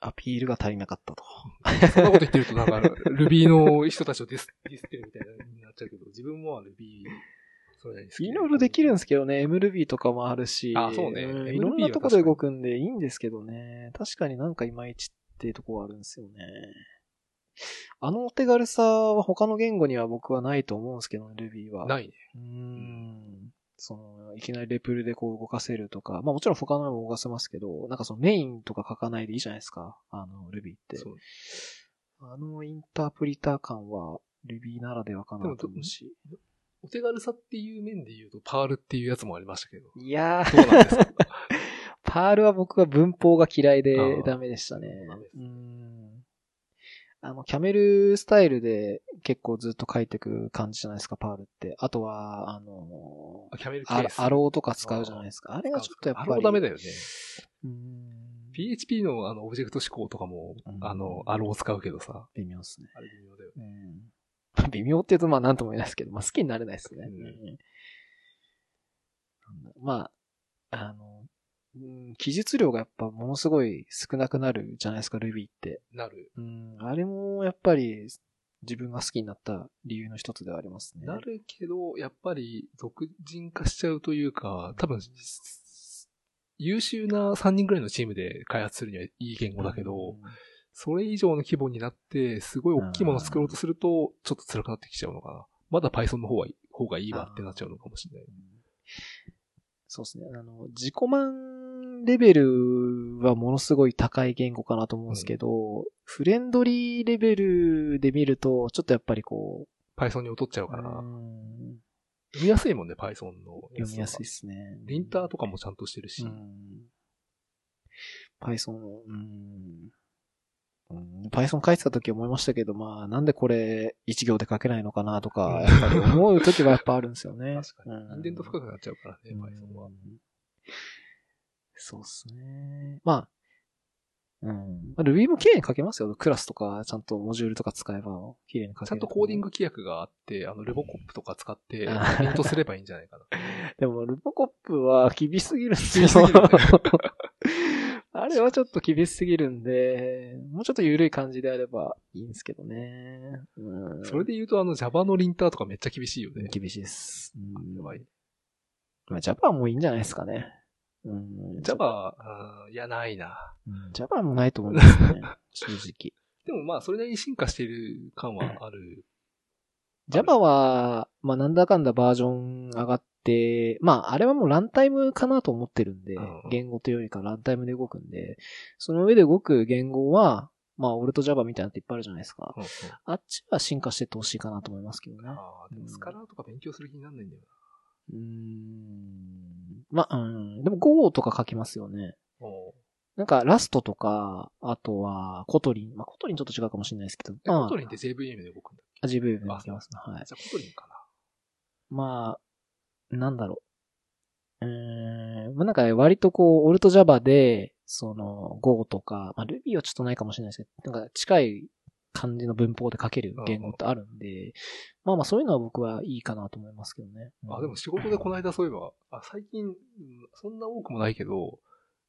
アピールが足りなかったと。そんなこと言ってるとなんか Ruby の人たちをディスディスってるみたいになっちゃうけど、自分も Ruby、それなりに好きいろいろできるんですけどね、MRuby とかもあるし。あそうねいろんなとこで動くんでいいんですけどね。確かになんかいまいちっていうところはあるんですよね。あのお手軽さは他の言語には僕はないと思うんですけどね、Ruby は。ないね。うーん。その、いきなりレプルでこう動かせるとか、まあもちろん他のも動かせますけど、なんかそのメインとか書かないでいいじゃないですか。あの、Ruby って。そうあのインタープリター感は Ruby ならではかなと思うし。お手軽さっていう面で言うと、パールっていうやつもありましたけど。いやー、どうなんですか？パールは僕は文法が嫌いあでーダメでしたね。うーん。あの、キャメルスタイルで結構ずっと書いていく感じじゃないですか、パールって。あとは、あのあキャメルケアース。アローとか使うじゃないですか。あれがちょっとやっぱり。アローダメだよね。うーん。PHP のあの、オブジェクト思考とかも、うんあの、アロー使うけどさ。微妙ですね。あれ微妙だよね。うん。微妙って言うとまあなんとも言えないですけど、まあ好きになれないですね。うんまあ、あの、うん記述量がやっぱものすごい少なくなるじゃないですか、Ruby って。なる。うん、あれもやっぱり自分が好きになった理由の一つではありますね。なるけど、やっぱり、俗人化しちゃうというか、多分、優秀な3人ぐらいのチームで開発するにはいい言語だけど、それ以上の規模になって、すごい大きいものを作ろうとすると、ちょっと辛くなってきちゃうのかな。まだ Python の方がいい方がいいわってなっちゃうのかもしれない。そうですね。あの、自己満レベルはものすごい高い言語かなと思うんですけど、フレンドリーレベルで見ると、ちょっとやっぱりこ Python に劣っちゃうう、から、うん読みやすいもんね、Python の読みやすいい。ですね。リンターとかもちゃんとしてるし。うん。Python、うん。うん、Python 書いてた時思いましたけど、まあ、なんでこれ一行で書けないのかなとか、やっぱり思う時はやっぱあるんですよね。確かに。うんインデント深くなっちゃうからね、うん Python は。そうですね。まあ、うん。まあ Ruby も綺麗に書けますよ。クラスとか、ちゃんとモジュールとか使えば、綺麗に書ける。ちゃんとコーディング規約があって、あの、ルボコップとか使って、あプリントすればいいんじゃないかな。でも、ルボコップは厳しすぎるんですよ。あれはちょっと厳しすぎるんで、もうちょっと緩い感じであればいいんですけどね。うん。それで言うと、あの、Java のリンターとかめっちゃ厳しいよね。厳しいです。うんやばい。まあ、Java はもういいんじゃないですかね。うん。Java、うんいや、ないな。うん Java もないと思いますね。正直。でもまあ、それなりに進化している感はある。Java は、まあなんだかんだバージョン上がって、まああれはもうランタイムかなと思ってるんで、うん言語というよりかランタイムで動くんで、その上で動く言語は、まあオルト Java みたいなのっていっぱいあるじゃないですか。うんうんあっちは進化してってほしいかなと思いますけどね。ああ、でもスカラーとか勉強する気になんないんだようーん。まあ、うん。でも Go とか書きますよね。なんか Rust とか、あとは Kotlin。まあ Kotlin ちょっと違うかもしれないですけど。えまあコトリンって JVM で動くんだっあ JVM であ書きますね。はいけ。じゃあ Kotlin かな。まあ、なんだろう。うーん、まあなんか割とこう、 alt Java で、その Go とか、まあ Ruby はちょっとないかもしれないですけど、なんか近い感じの文法で書ける言語ってあるんで、まあまあそういうのは僕はいいかなと思いますけどね。あ、でも仕事でこの間そういえば、あ、最近、うんそんな多くもないけど、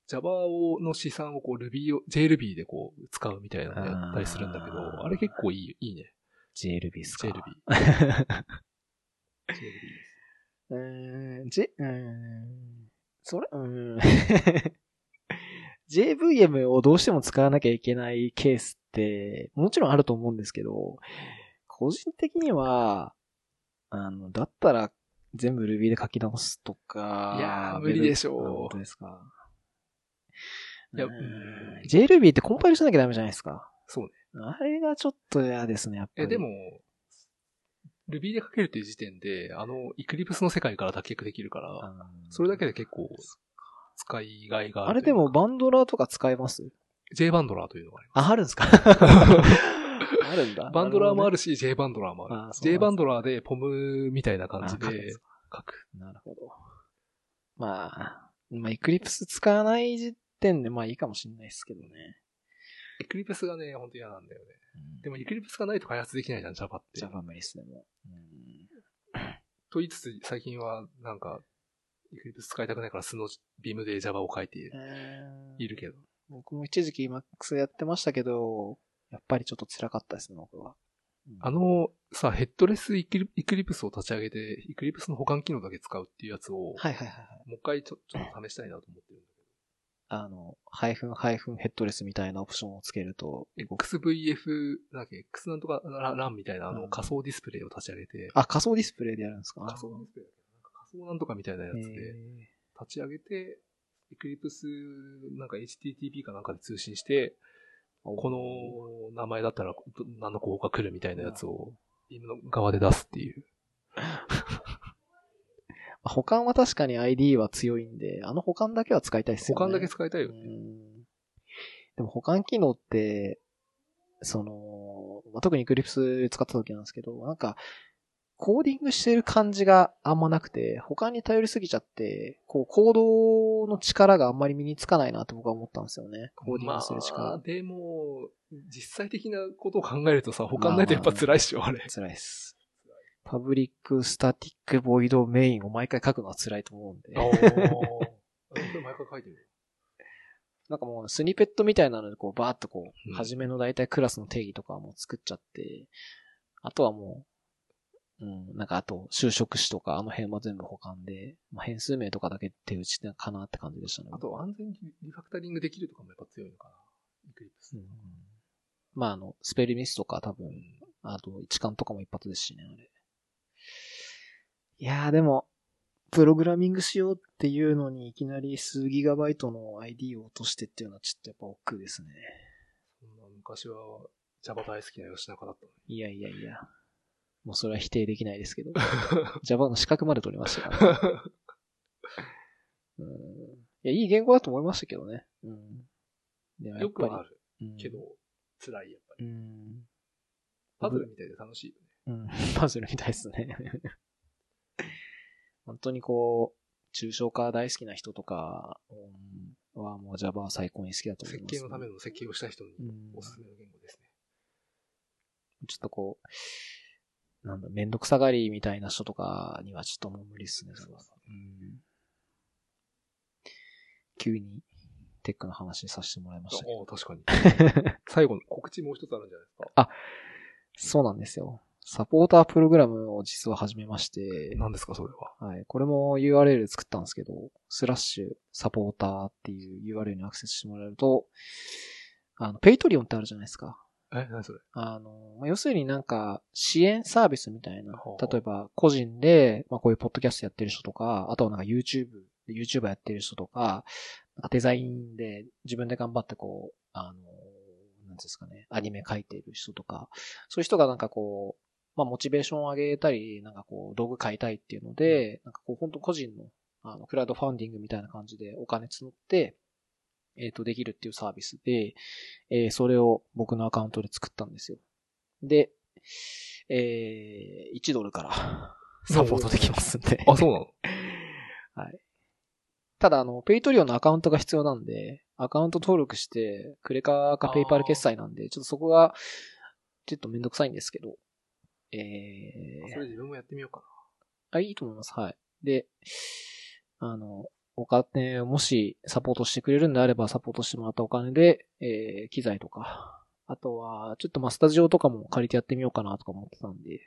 Java をの資産をこう Ruby を、JRuby でこう使うみたいなのやったりするんだけあど、ーあれ結構いい、いいね。JRuby ですか？JRuby。JRuby うーん、J、うーん、それ、うーん。JVM をどうしても使わなきゃいけないケースって、もちろんあると思うんですけど、個人的には、あの、だったら全部 Ruby で書き直すとか。いやー無理でしょうあ本当ですか？いや JRuby ってコンパイルしなきゃダメじゃないですか。そうね。あれがちょっと嫌ですね、やっぱり。え、でも、Ruby で書けるっていう時点で、あの、Eclipse の世界から脱却できるから、それだけで結構使いがいがある。あれでも、バンドラーとか使えます？J バンドラーというのがあります。あ、あるんですか？あるんだ。バンドラーもあるるし、J バンドラーもある。J バンドラーでポムみたいな感じで書く。なるほど。まあ、まあ、エクリプス使わない時点でまあいいかもしれないですけどね。エクリプスがね、ほんと嫌なんだよね。うんでもエクリプスがないと開発できないじゃん、Java って。Java 無理っすね、もう。うんと言いつつ、最近はなんか、エクリプス使いたくないから素のビームで Java を書いているけど。僕も一時期 Max やってましたけど、やっぱりちょっと辛かったですね、僕は。うん。あの、さ、 headless Ecli Eclipse を立ち上げて、 Eclipse の補完機能だけ使うっていうやつを、はいはいはいはい。もう一回ちょちょっと試したいなと思ってるんだけあの、ハイフンハイフン headless みたいなオプションをつけると、ど、XVF、なんだっけ、X なんとかラランみたいなあのうん。仮想ディスプレイを立ち上げて、あ、仮想ディスプレイでやるんですか？仮想ディスプレイだっけ？なんか仮想なんとかみたいなやつで、へ立ち上げて、 Eclipse、なんか HTTP かなんかで通信して、ーこの名前だったらど何の候補が来るみたいなやつを、ビームの側で出すっていう。まあ保管は確かに ID は強いんで、あの保管だけは使いたいですよね。保管だけ使いたいよね。うんでも保管機能って、その、まあ、特に Eclipse 使った時なんですけど、なんか、コーディングしてる感じがあんまなくて、他に頼りすぎちゃって、こう、コードの力があんまり身につかないなって僕は思ったんですよね。コーディングする力。まあ、でも、実際的なことを考えるとさ、補完ないとやっぱ辛いっしょ、あれ。辛いです。 public static void main を毎回書くのは辛いと思うんで。おー。それ毎回書いてる。なんかもうスニペットみたいなのでこうバーっとこうう、ん初めの大体クラスの定義とかはもう作っちゃって、あとはもう、うん、なんかあと修飾子とかあの辺は全部補完で、まあ、変数名とかだけ手打ちかなって感じでしたね。あと安全にリファクタリングできるとかもやっぱ強いのかな。イクリプスうん。まああの、スペルミスとか多分、あと一貫とかも一発ですしね、あれ。いやーでも、プログラミングしようっていうのにいきなり数ギガバイトの ID を落としてっていうのはちょっとやっぱ億劫ですね。そんな昔は Java 大好きな吉中だったのに。いやいやいや。もうそれは否定できないですけど。Java の資格まで取りましたから、ね。うん。いや、いい言語だと思いましたけどね。うん。でもやっぱりよくはあるうんけど、辛いやっぱうり。ん。パズルみたいで楽しいよね。うん。パズルみたいですね。本当にこう、抽象化大好きな人とかうんはもう Java は最高に好きだと思います、設計のための設計をした人にうんおすすめの言語ですね。ちょっとこう、なんだ、めんどくさがりみたいな人とかにはちょっともう無理っすね、そうですうん。急に tech の話させてもらいました。お確かに。最後の告知もう一つあるんじゃないですか？そうなんですよ。サポータープログラムを実は始めまして、何ですか、それは？はい。これも URL 作ったんですけど、スラッシュ supporter っていう URL にアクセスしてもらえると、あの、 Patreon ってあるじゃないですか。え、何それ？あの、まあ要するになんか支援サービスみたいな例えば個人で、まあこういうポッドキャストやってる人とか、あとはなんか YouTube、YouTuber やってる人とか、なんかデザインで自分で頑張ってこう、あの、なんですかね、アニメ描いてる人とか、そういう人がなんかこう、まあモチベーションを上げたり、なんかこう道具買いたいっていうので、なんかこう本当個人の、あの、クラウドファンディングみたいな感じでお金募って、えっ、と、できるっていうサービスで、えーそれを僕のアカウントで作ったんですよ。で、えー1ドルからサポートできますんで。あ、そうなの？はい。ただ、あの、 Patreon のアカウントが必要なんで、アカウント登録して、クレカか PayPal 決済なんで、ちょっとそこが、ちょっとめんどくさいんですけど、えーそれ自分もやってみようかあ、いいと思います。はい。で、あの、お金をもしサポートしてくれるんであれば、サポートしてもらったお金で、えー機材とか、あとは、ちょっとまあ、スタジオとかも借りてやってみようかなとか思ってたんで、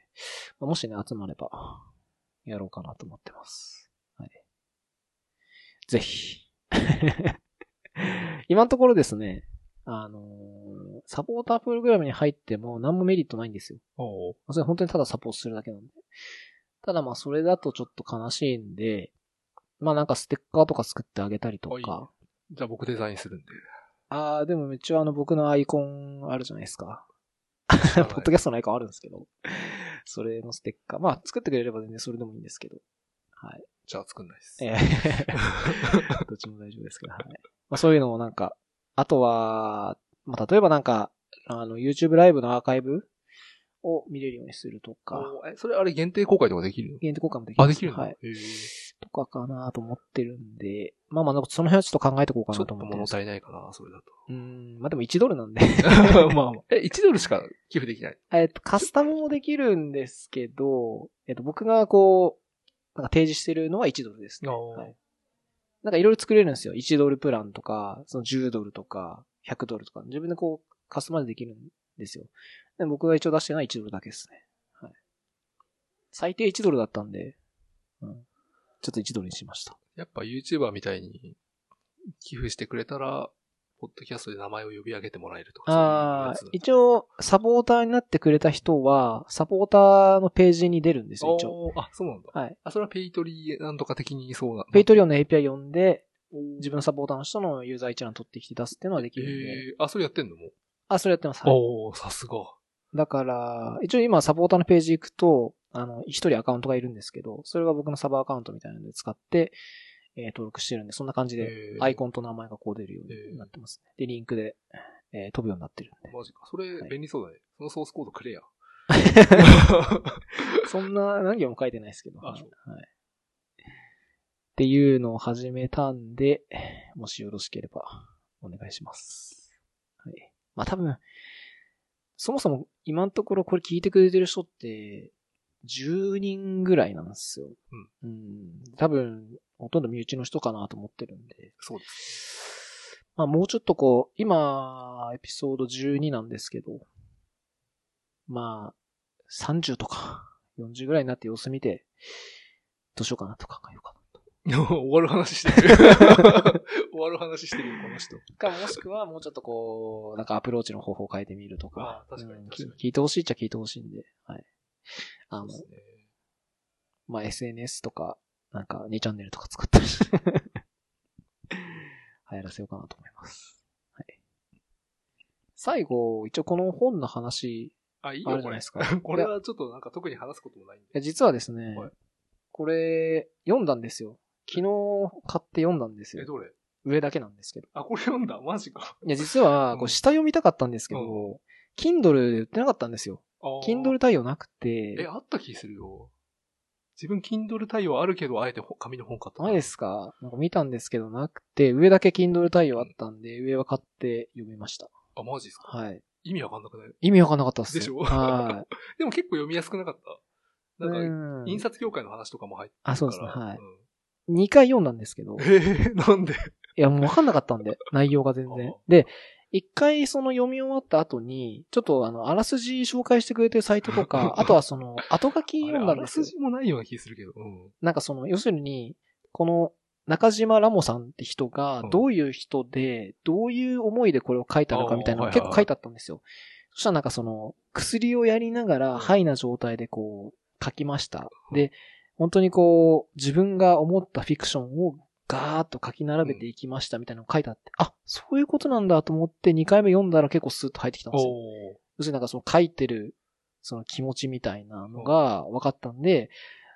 まあもしね、集まれば、やろうかなと思ってます。はい。ぜひ。今のところですね、あのーサポータープログラムに入っても何もメリットないんですよ。な。おうそれ本当にただサポートするだけなんで。ただまあそれだとちょっと悲しいんで、まあなんかステッカーとか作ってあげたりとか。じゃあ僕デザインするんで。ああ、でも一応あの僕のアイコンあるじゃないですか。ポッドキャストのアイコンあるんですけど。それのステッカー。まあ作ってくれれば全然それでもいいんですけど。はい。じゃあ作んないです。ええ どっちも大丈夫ですけど、はい。まあそういうのをなんかあとは、まあ、例えばなんか、あの、YouTube ライブのアーカイブを見れるようにするとか、え、それあれ限定公開とかできるの？限定公開もできまあ、すできる。はい。とかかなと思ってるんで、まあまあ、その辺はちょっと考えておこうかちょっとなと思ってるんです物足りないかな、それだうーん、まあでも1ドルなんで。と。まあまあ。え、1ドルしか寄付できない？えっと、カスタムもできるんですけど、えっと、僕がこう、なんか提示してるのは1ドルですね。はい。なんかいろいろ作れるんですよ。1ドルプランとか、その10ドルとか、100ドルとか。自分でこう、カスタマイズできるんですよ。で僕が一応出してるのは1ドルだけですね。はい。最低1ドルだったんで、うん。ちょっと1ドルにしました。やっぱ YouTuber みたいに寄付してくれたら、ポッドキャストで名前を読み上げてもらえるとか、ああ一応、サポーターになってくれた人は、サポーターのページに出るんですよ、一応。あ、そうなんだ。はい。あ、それはペイトリーなんとか的にそうなのペイトリオンの API 呼んで、自自分のサポーターの人のユーザー一覧取ってきて出すっていうのはできるんで。えー、あ、それやってんのも？う。あ、それやってます。はい。おー、さすが。だから、一応今サポーターのページ行くと、あの、一人アカウントがいるんですけど、それが僕のサブアカウントみたいなので使って、えー登録してるんで、そんな感じで、えーアイコンと名前がこう出るようになってますね。で、リンクで、えー飛ぶようになってるんで。マジか。それはい便利そうだね。そのソースコードくれや。そんな何行も書いてないですけど。はいっていうのを始めたんで、もしよろしければお願いします。はい。まあ多分、そもそも今のところこれ聞いてくれてる人って、10人ぐらいなんですよ。うん。うん。多分、ほとんど身内の人かなと思ってるんで。そうです。まあもうちょっとこう、今、エピソード12なんですけど、まあ、30とか40ぐらいになって様子見て、どうしようかなと考えようか 終わる話してる。終わる話してるよ、この人。な。か、もしくはもうちょっとこう、なんかアプローチの方法を変えてみるとか。あ確かにうん確かに聞いてほしいっちゃ聞いてほしいんで、はい。あの。まあ SNS とか、なんか2チャンネルとか作ったりし て流行らせようかなと思います。はい。最後、一応この本の話、あ、いいよ、これじゃないです。か。これはちょっとなんか特に話すこともないんで。実はですね、はいこれ、読んだんですよ。昨日買って読んだんですえ、よ。どれ？上だけなんですけど。あ、これ読んだ？マジか。いや、実は、こう下読みたかったんですけど、う Kindle で売ってなかったんですよ。Kindle 対応なくえ、て、あった気するよ。自分 Kindle 対応あるけど、あえてほ紙の本買った。ないですか？なんか見たんですけどなくて、上だけ Kindle 対応あったんで、上は買って読みました。あ、マジですか？はい。意味わかんなくない？意味わかんなかったっす。でしょ？は でも結構読みやすくなかった。い。なんか、うん印刷業界の話とかも入って。あそうですねはいうん2回読んだんですけど、えー、なんで？いや、もうわかんなかったんで、内容が全然。で、一回その読み終わった後に、ちょっとあの、あらすじ紹介してくれてるサイトとか、あとはその、後書き読んだんですよあらす。じもないような気するけど。うん。なんかその、要するに、この、中島ラモさんって人がうん、どういう人で、どういう思いでこれを書いたのかみたいなのが結構書いてあったんですよ。そしたらなんかその、薬をやりながら、ハイな状態でこう、書きました。で、本当にこう、自分が思ったフィクションをガーッと書き並べていきましたみたいなのが書いてあって、あ、そういうことなんだと思って2回目読んだら結構スーッと入ってきたんですよ。要するになんかその書いてる、その気持ちみたいなのが分かったんで、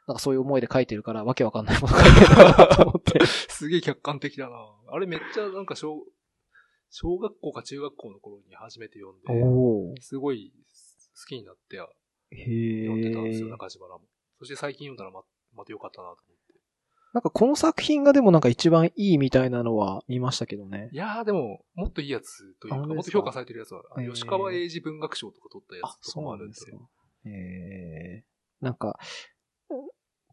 なんかそういう思いで書いてるからわけわかんないもの書いてるなと思って。すげえ客観的だな。あれめっちゃなんか小、小学校か中学校の頃に初めて読んで、おすごい好きになってへ読んでたんですよ、え。中島らも。そして最近読んだらま、また良かったなと思って。なんかこの作品がでもなんか一番いいみたいなのは見ましたけどね。いやーでも、もっといいやつというか、もっと評価されてるやつは、あのへー吉川英治文学賞とか取ったやあ、つとかそうもあるんで。なんですか。ええ。なんか、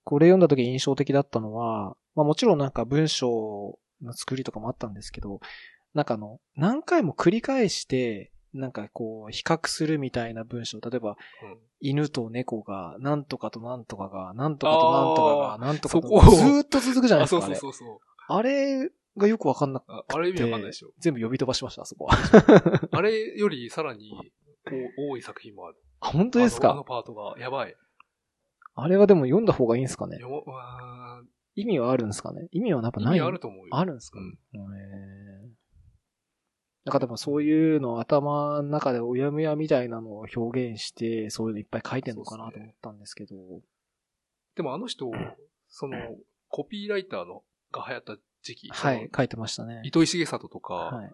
これ読んだ時印象的だったのは、まあもちろんなんか文章の作りとかもあったんですけど、なんかあの、何回も繰り返して、なんかこう、比較するみたいな文章。例えば、うん犬と猫が、なんとかとなんとかが、なんとかとなんとかが、なんとかとずーっと続くじゃないあ、ですか。そうあれそうそうそう。あれがよくわかんなくああれ意味わかんないでしょ。全部呼び飛ばしました、あそこは。あれよりさらにお多い作品もある。あ、本当ですか？あのパートが。やばい。あれはでも読んだ方がいいんですかね？意味はあるんですかね？意味はやっぱーない意味あると思うよ。あるんですか、うん。へーなんかでもそういうのを頭の中でうやむやみたいなのを表現して、そういうのいっぱい書いてんのかなと思ったんですけど。でもあの人、その、コピーライターのが流行った時期。はい、書いてましたね。糸井重里とか、はい。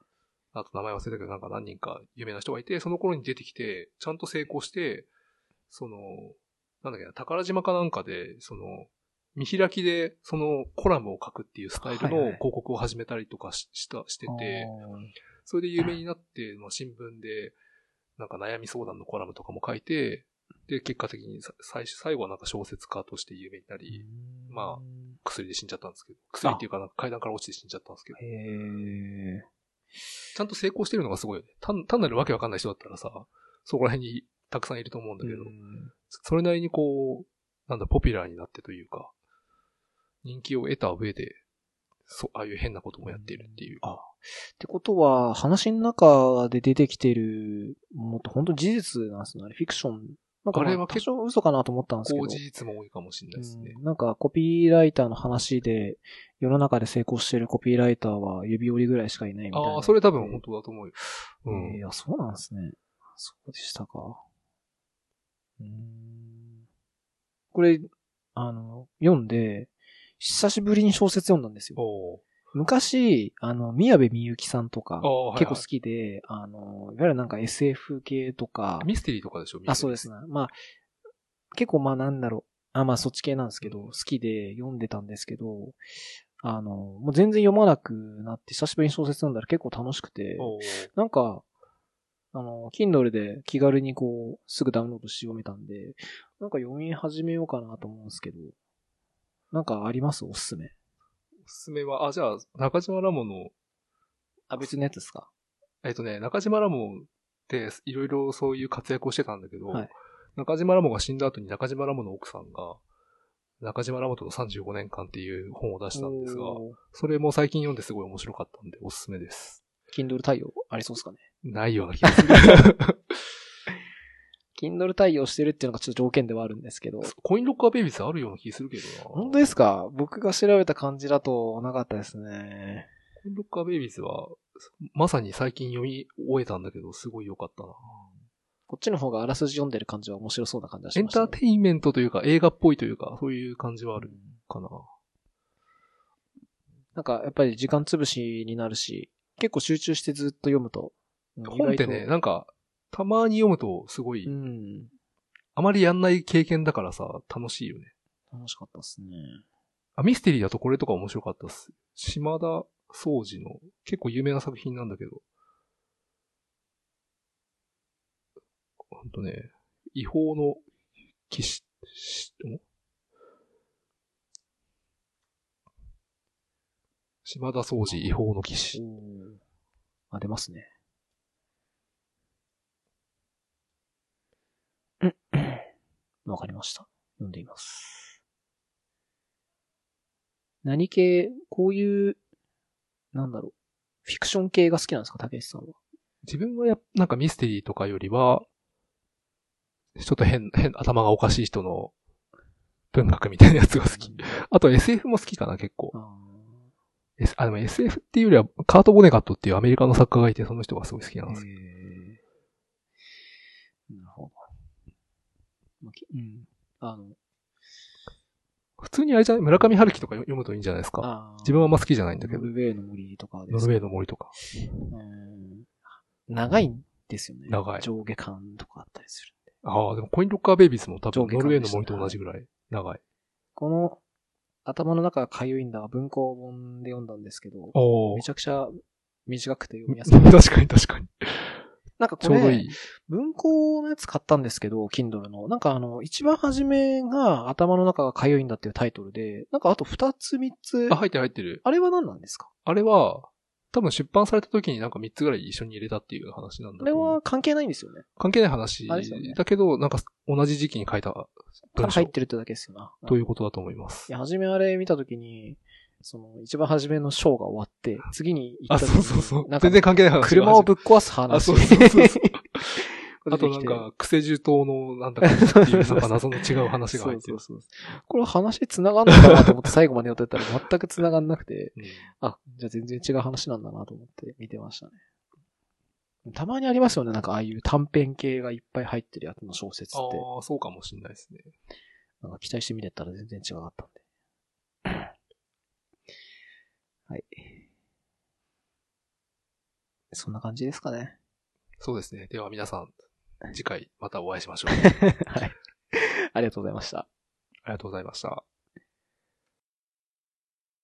あと名前忘れたけどなんか何人か有名な人がいて、その頃に出てきて、ちゃんと成功して、その、なんだっけな、宝島かなんかで、その、見開きでそのコラムを書くっていうスタイルの広告を始めたりとかししたしてて、それで有名になって、まあ、新聞で、なんか悩み相談のコラムとかも書いて、で、結果的にさ最初、最後はなんか小説家として有名になり、ま薬で死んじゃったんですけど、薬っていうかなんか階段から落ちて死んじゃったんですけど、へえ。ちゃんと成功してるのがすごいよね。単単なるわけわかんない人だったらさ、そこら辺にたくさんいると思うんだけど、うんそれなりにこう、なんだ、ポピュラーになってというか、人気を得た上で、そう、ああいう変なこともやっているっていう。あ、ってことは、話の中で出てきてるものって本当事実なんですね。あれフィクション。なんかまあれは結多少嘘かなと思ったんですけど。事実も多いかもしれないですね。うんなんかコピーライターの話で、世の中で成功してるコピーライターは指折りぐらいしかいないみたいな。ああ、それ多分本当だと思うよ。うん。えーいや、そうなんですね。そうでしたか。うーん。これ、あの、読んで、久しぶりに小説読んだんですよ。昔、あの、宮部みゆきさんとかあ、ーはいはい。結構好きで、あの、いわゆるなんか SF 系とか、ミステリーとかでしょあ、そうですね。まあ、結構まあなんだろう。あ、まあそっち系なんですけど、好きで読んでたんですけど、あの、もう全然読まなくなって、久しぶりに小説読んだら結構楽しくて、なんか、あの、Kindle で気軽にこう、すぐダウンロードし読めたんで、なんか読み始めようかなと思うんですけど、なんかあります？おすすめ。おすすめは、あ、じゃあ、中島ラモの、あ、別のやつですか？えっとね、中島ラモっていろいろそういう活躍をしてたんだけど、はい中島ラモが死んだ後に中島ラモの奥さんが、中島ラモとの35年間っていう本を出したんですが、それも最近読んですごい面白かったんでおすすめです。Kindle 対応ありそうですかね？ないような気がする。Kindle 対応してるっていうのがちょっと条件ではあるんですけど。コインロッカーベイビーズあるような気するけどな。本当ですか？僕が調べた感じだとなかったですね。コインロッカーベイビーズは、まさに最近読み終えたんだけど、すごい良かったな。こっちの方があらすじ読んでる感じは面白そうな感じがしエンました、ね。ターテインメントというか、映画っぽいというか、そういう感じはあるかな。なんかやっぱり時間潰しになるし、結構集中してずっと読むと。うん本ってね、、なんか、たまに読むとすごい、うん。あまりやんない経験だからさ、楽しいよね。楽しかったですね。あ、ミステリーだとこれとか面白かったっす。島田総司の結構有名な作品なんだけど。ほんとね、違法の騎士、島田総司違法の騎士。あ、出ますね。うんわかりました。読んでいます。何系、こういう、なんだろう。フィクション系が好きなんですか、竹内さんは。自分はやっなんかミステリーとかよりは、ちょっと変、変、頭がおかしい人の文学みたいなやつが好き。あと SF も好きかな、結構。あ S、あ、でも SF っていうよりは、カート・ボネガットっていうアメリカの作家がいて、その人がすごい好きなんーですけへーなるほど。まあきうん。あの、ど。普通にあれじゃ村上春樹とか読むといいんじゃないですか？自分はあんま好きじゃないんだけど。ノルウェーの森とかですノルウェーの森とか。うん長いんですよね。長い上下巻とかあったりするんで。ああ、でもコインロッカーベイビーズも多分ノルウェーの森と同じぐらい長い。この頭の中がかゆいんだ文庫本で読んだんですけど、おめちゃくちゃ短くて読みやすい。確かに確かに。なんかこれちょうどいい、。文庫のやつ買ったんですけど、Kindle の。なんかあの、一番初めが頭の中がかゆいんだっていうタイトルで、なんかあと二つ三つ、あ、入ってる入ってる。あれは何なんですか？あれは、多分出版された時になんか3つぐらい一緒に入れたっていう話なんだあれは関係ないんですよね。関係ない話だけど、なんか同じ時期に書いた文章入ってるってだけですよな。ということだと思いますい。や、初めあれ見たときに、その、一番初めのショーが終わって、次に行あ、った時にそうそうそう。なんか全然関係ない話。車をぶっ壊す話。あ、そうそうそうそう。あとなんか、クセジ島のなんだかっていう、なんか謎の違う話が入ってる。そうそうそう。これ話繋がんのかなと思って最後まで読んでたら全く繋がんなくて、うんあ、じゃあ全然違う話なんだなと思って見てましたね。たまにありますよね、なんかああいう短編系がいっぱい入ってるやつの小説って。ああ、そうかもしれないですね。なんか期待してみてたら全然違かったんで。はい。そんな感じですかね。そうですね。では皆さん、次回またお会いしましょう。はい。ありがとうございました。ありがとうございました。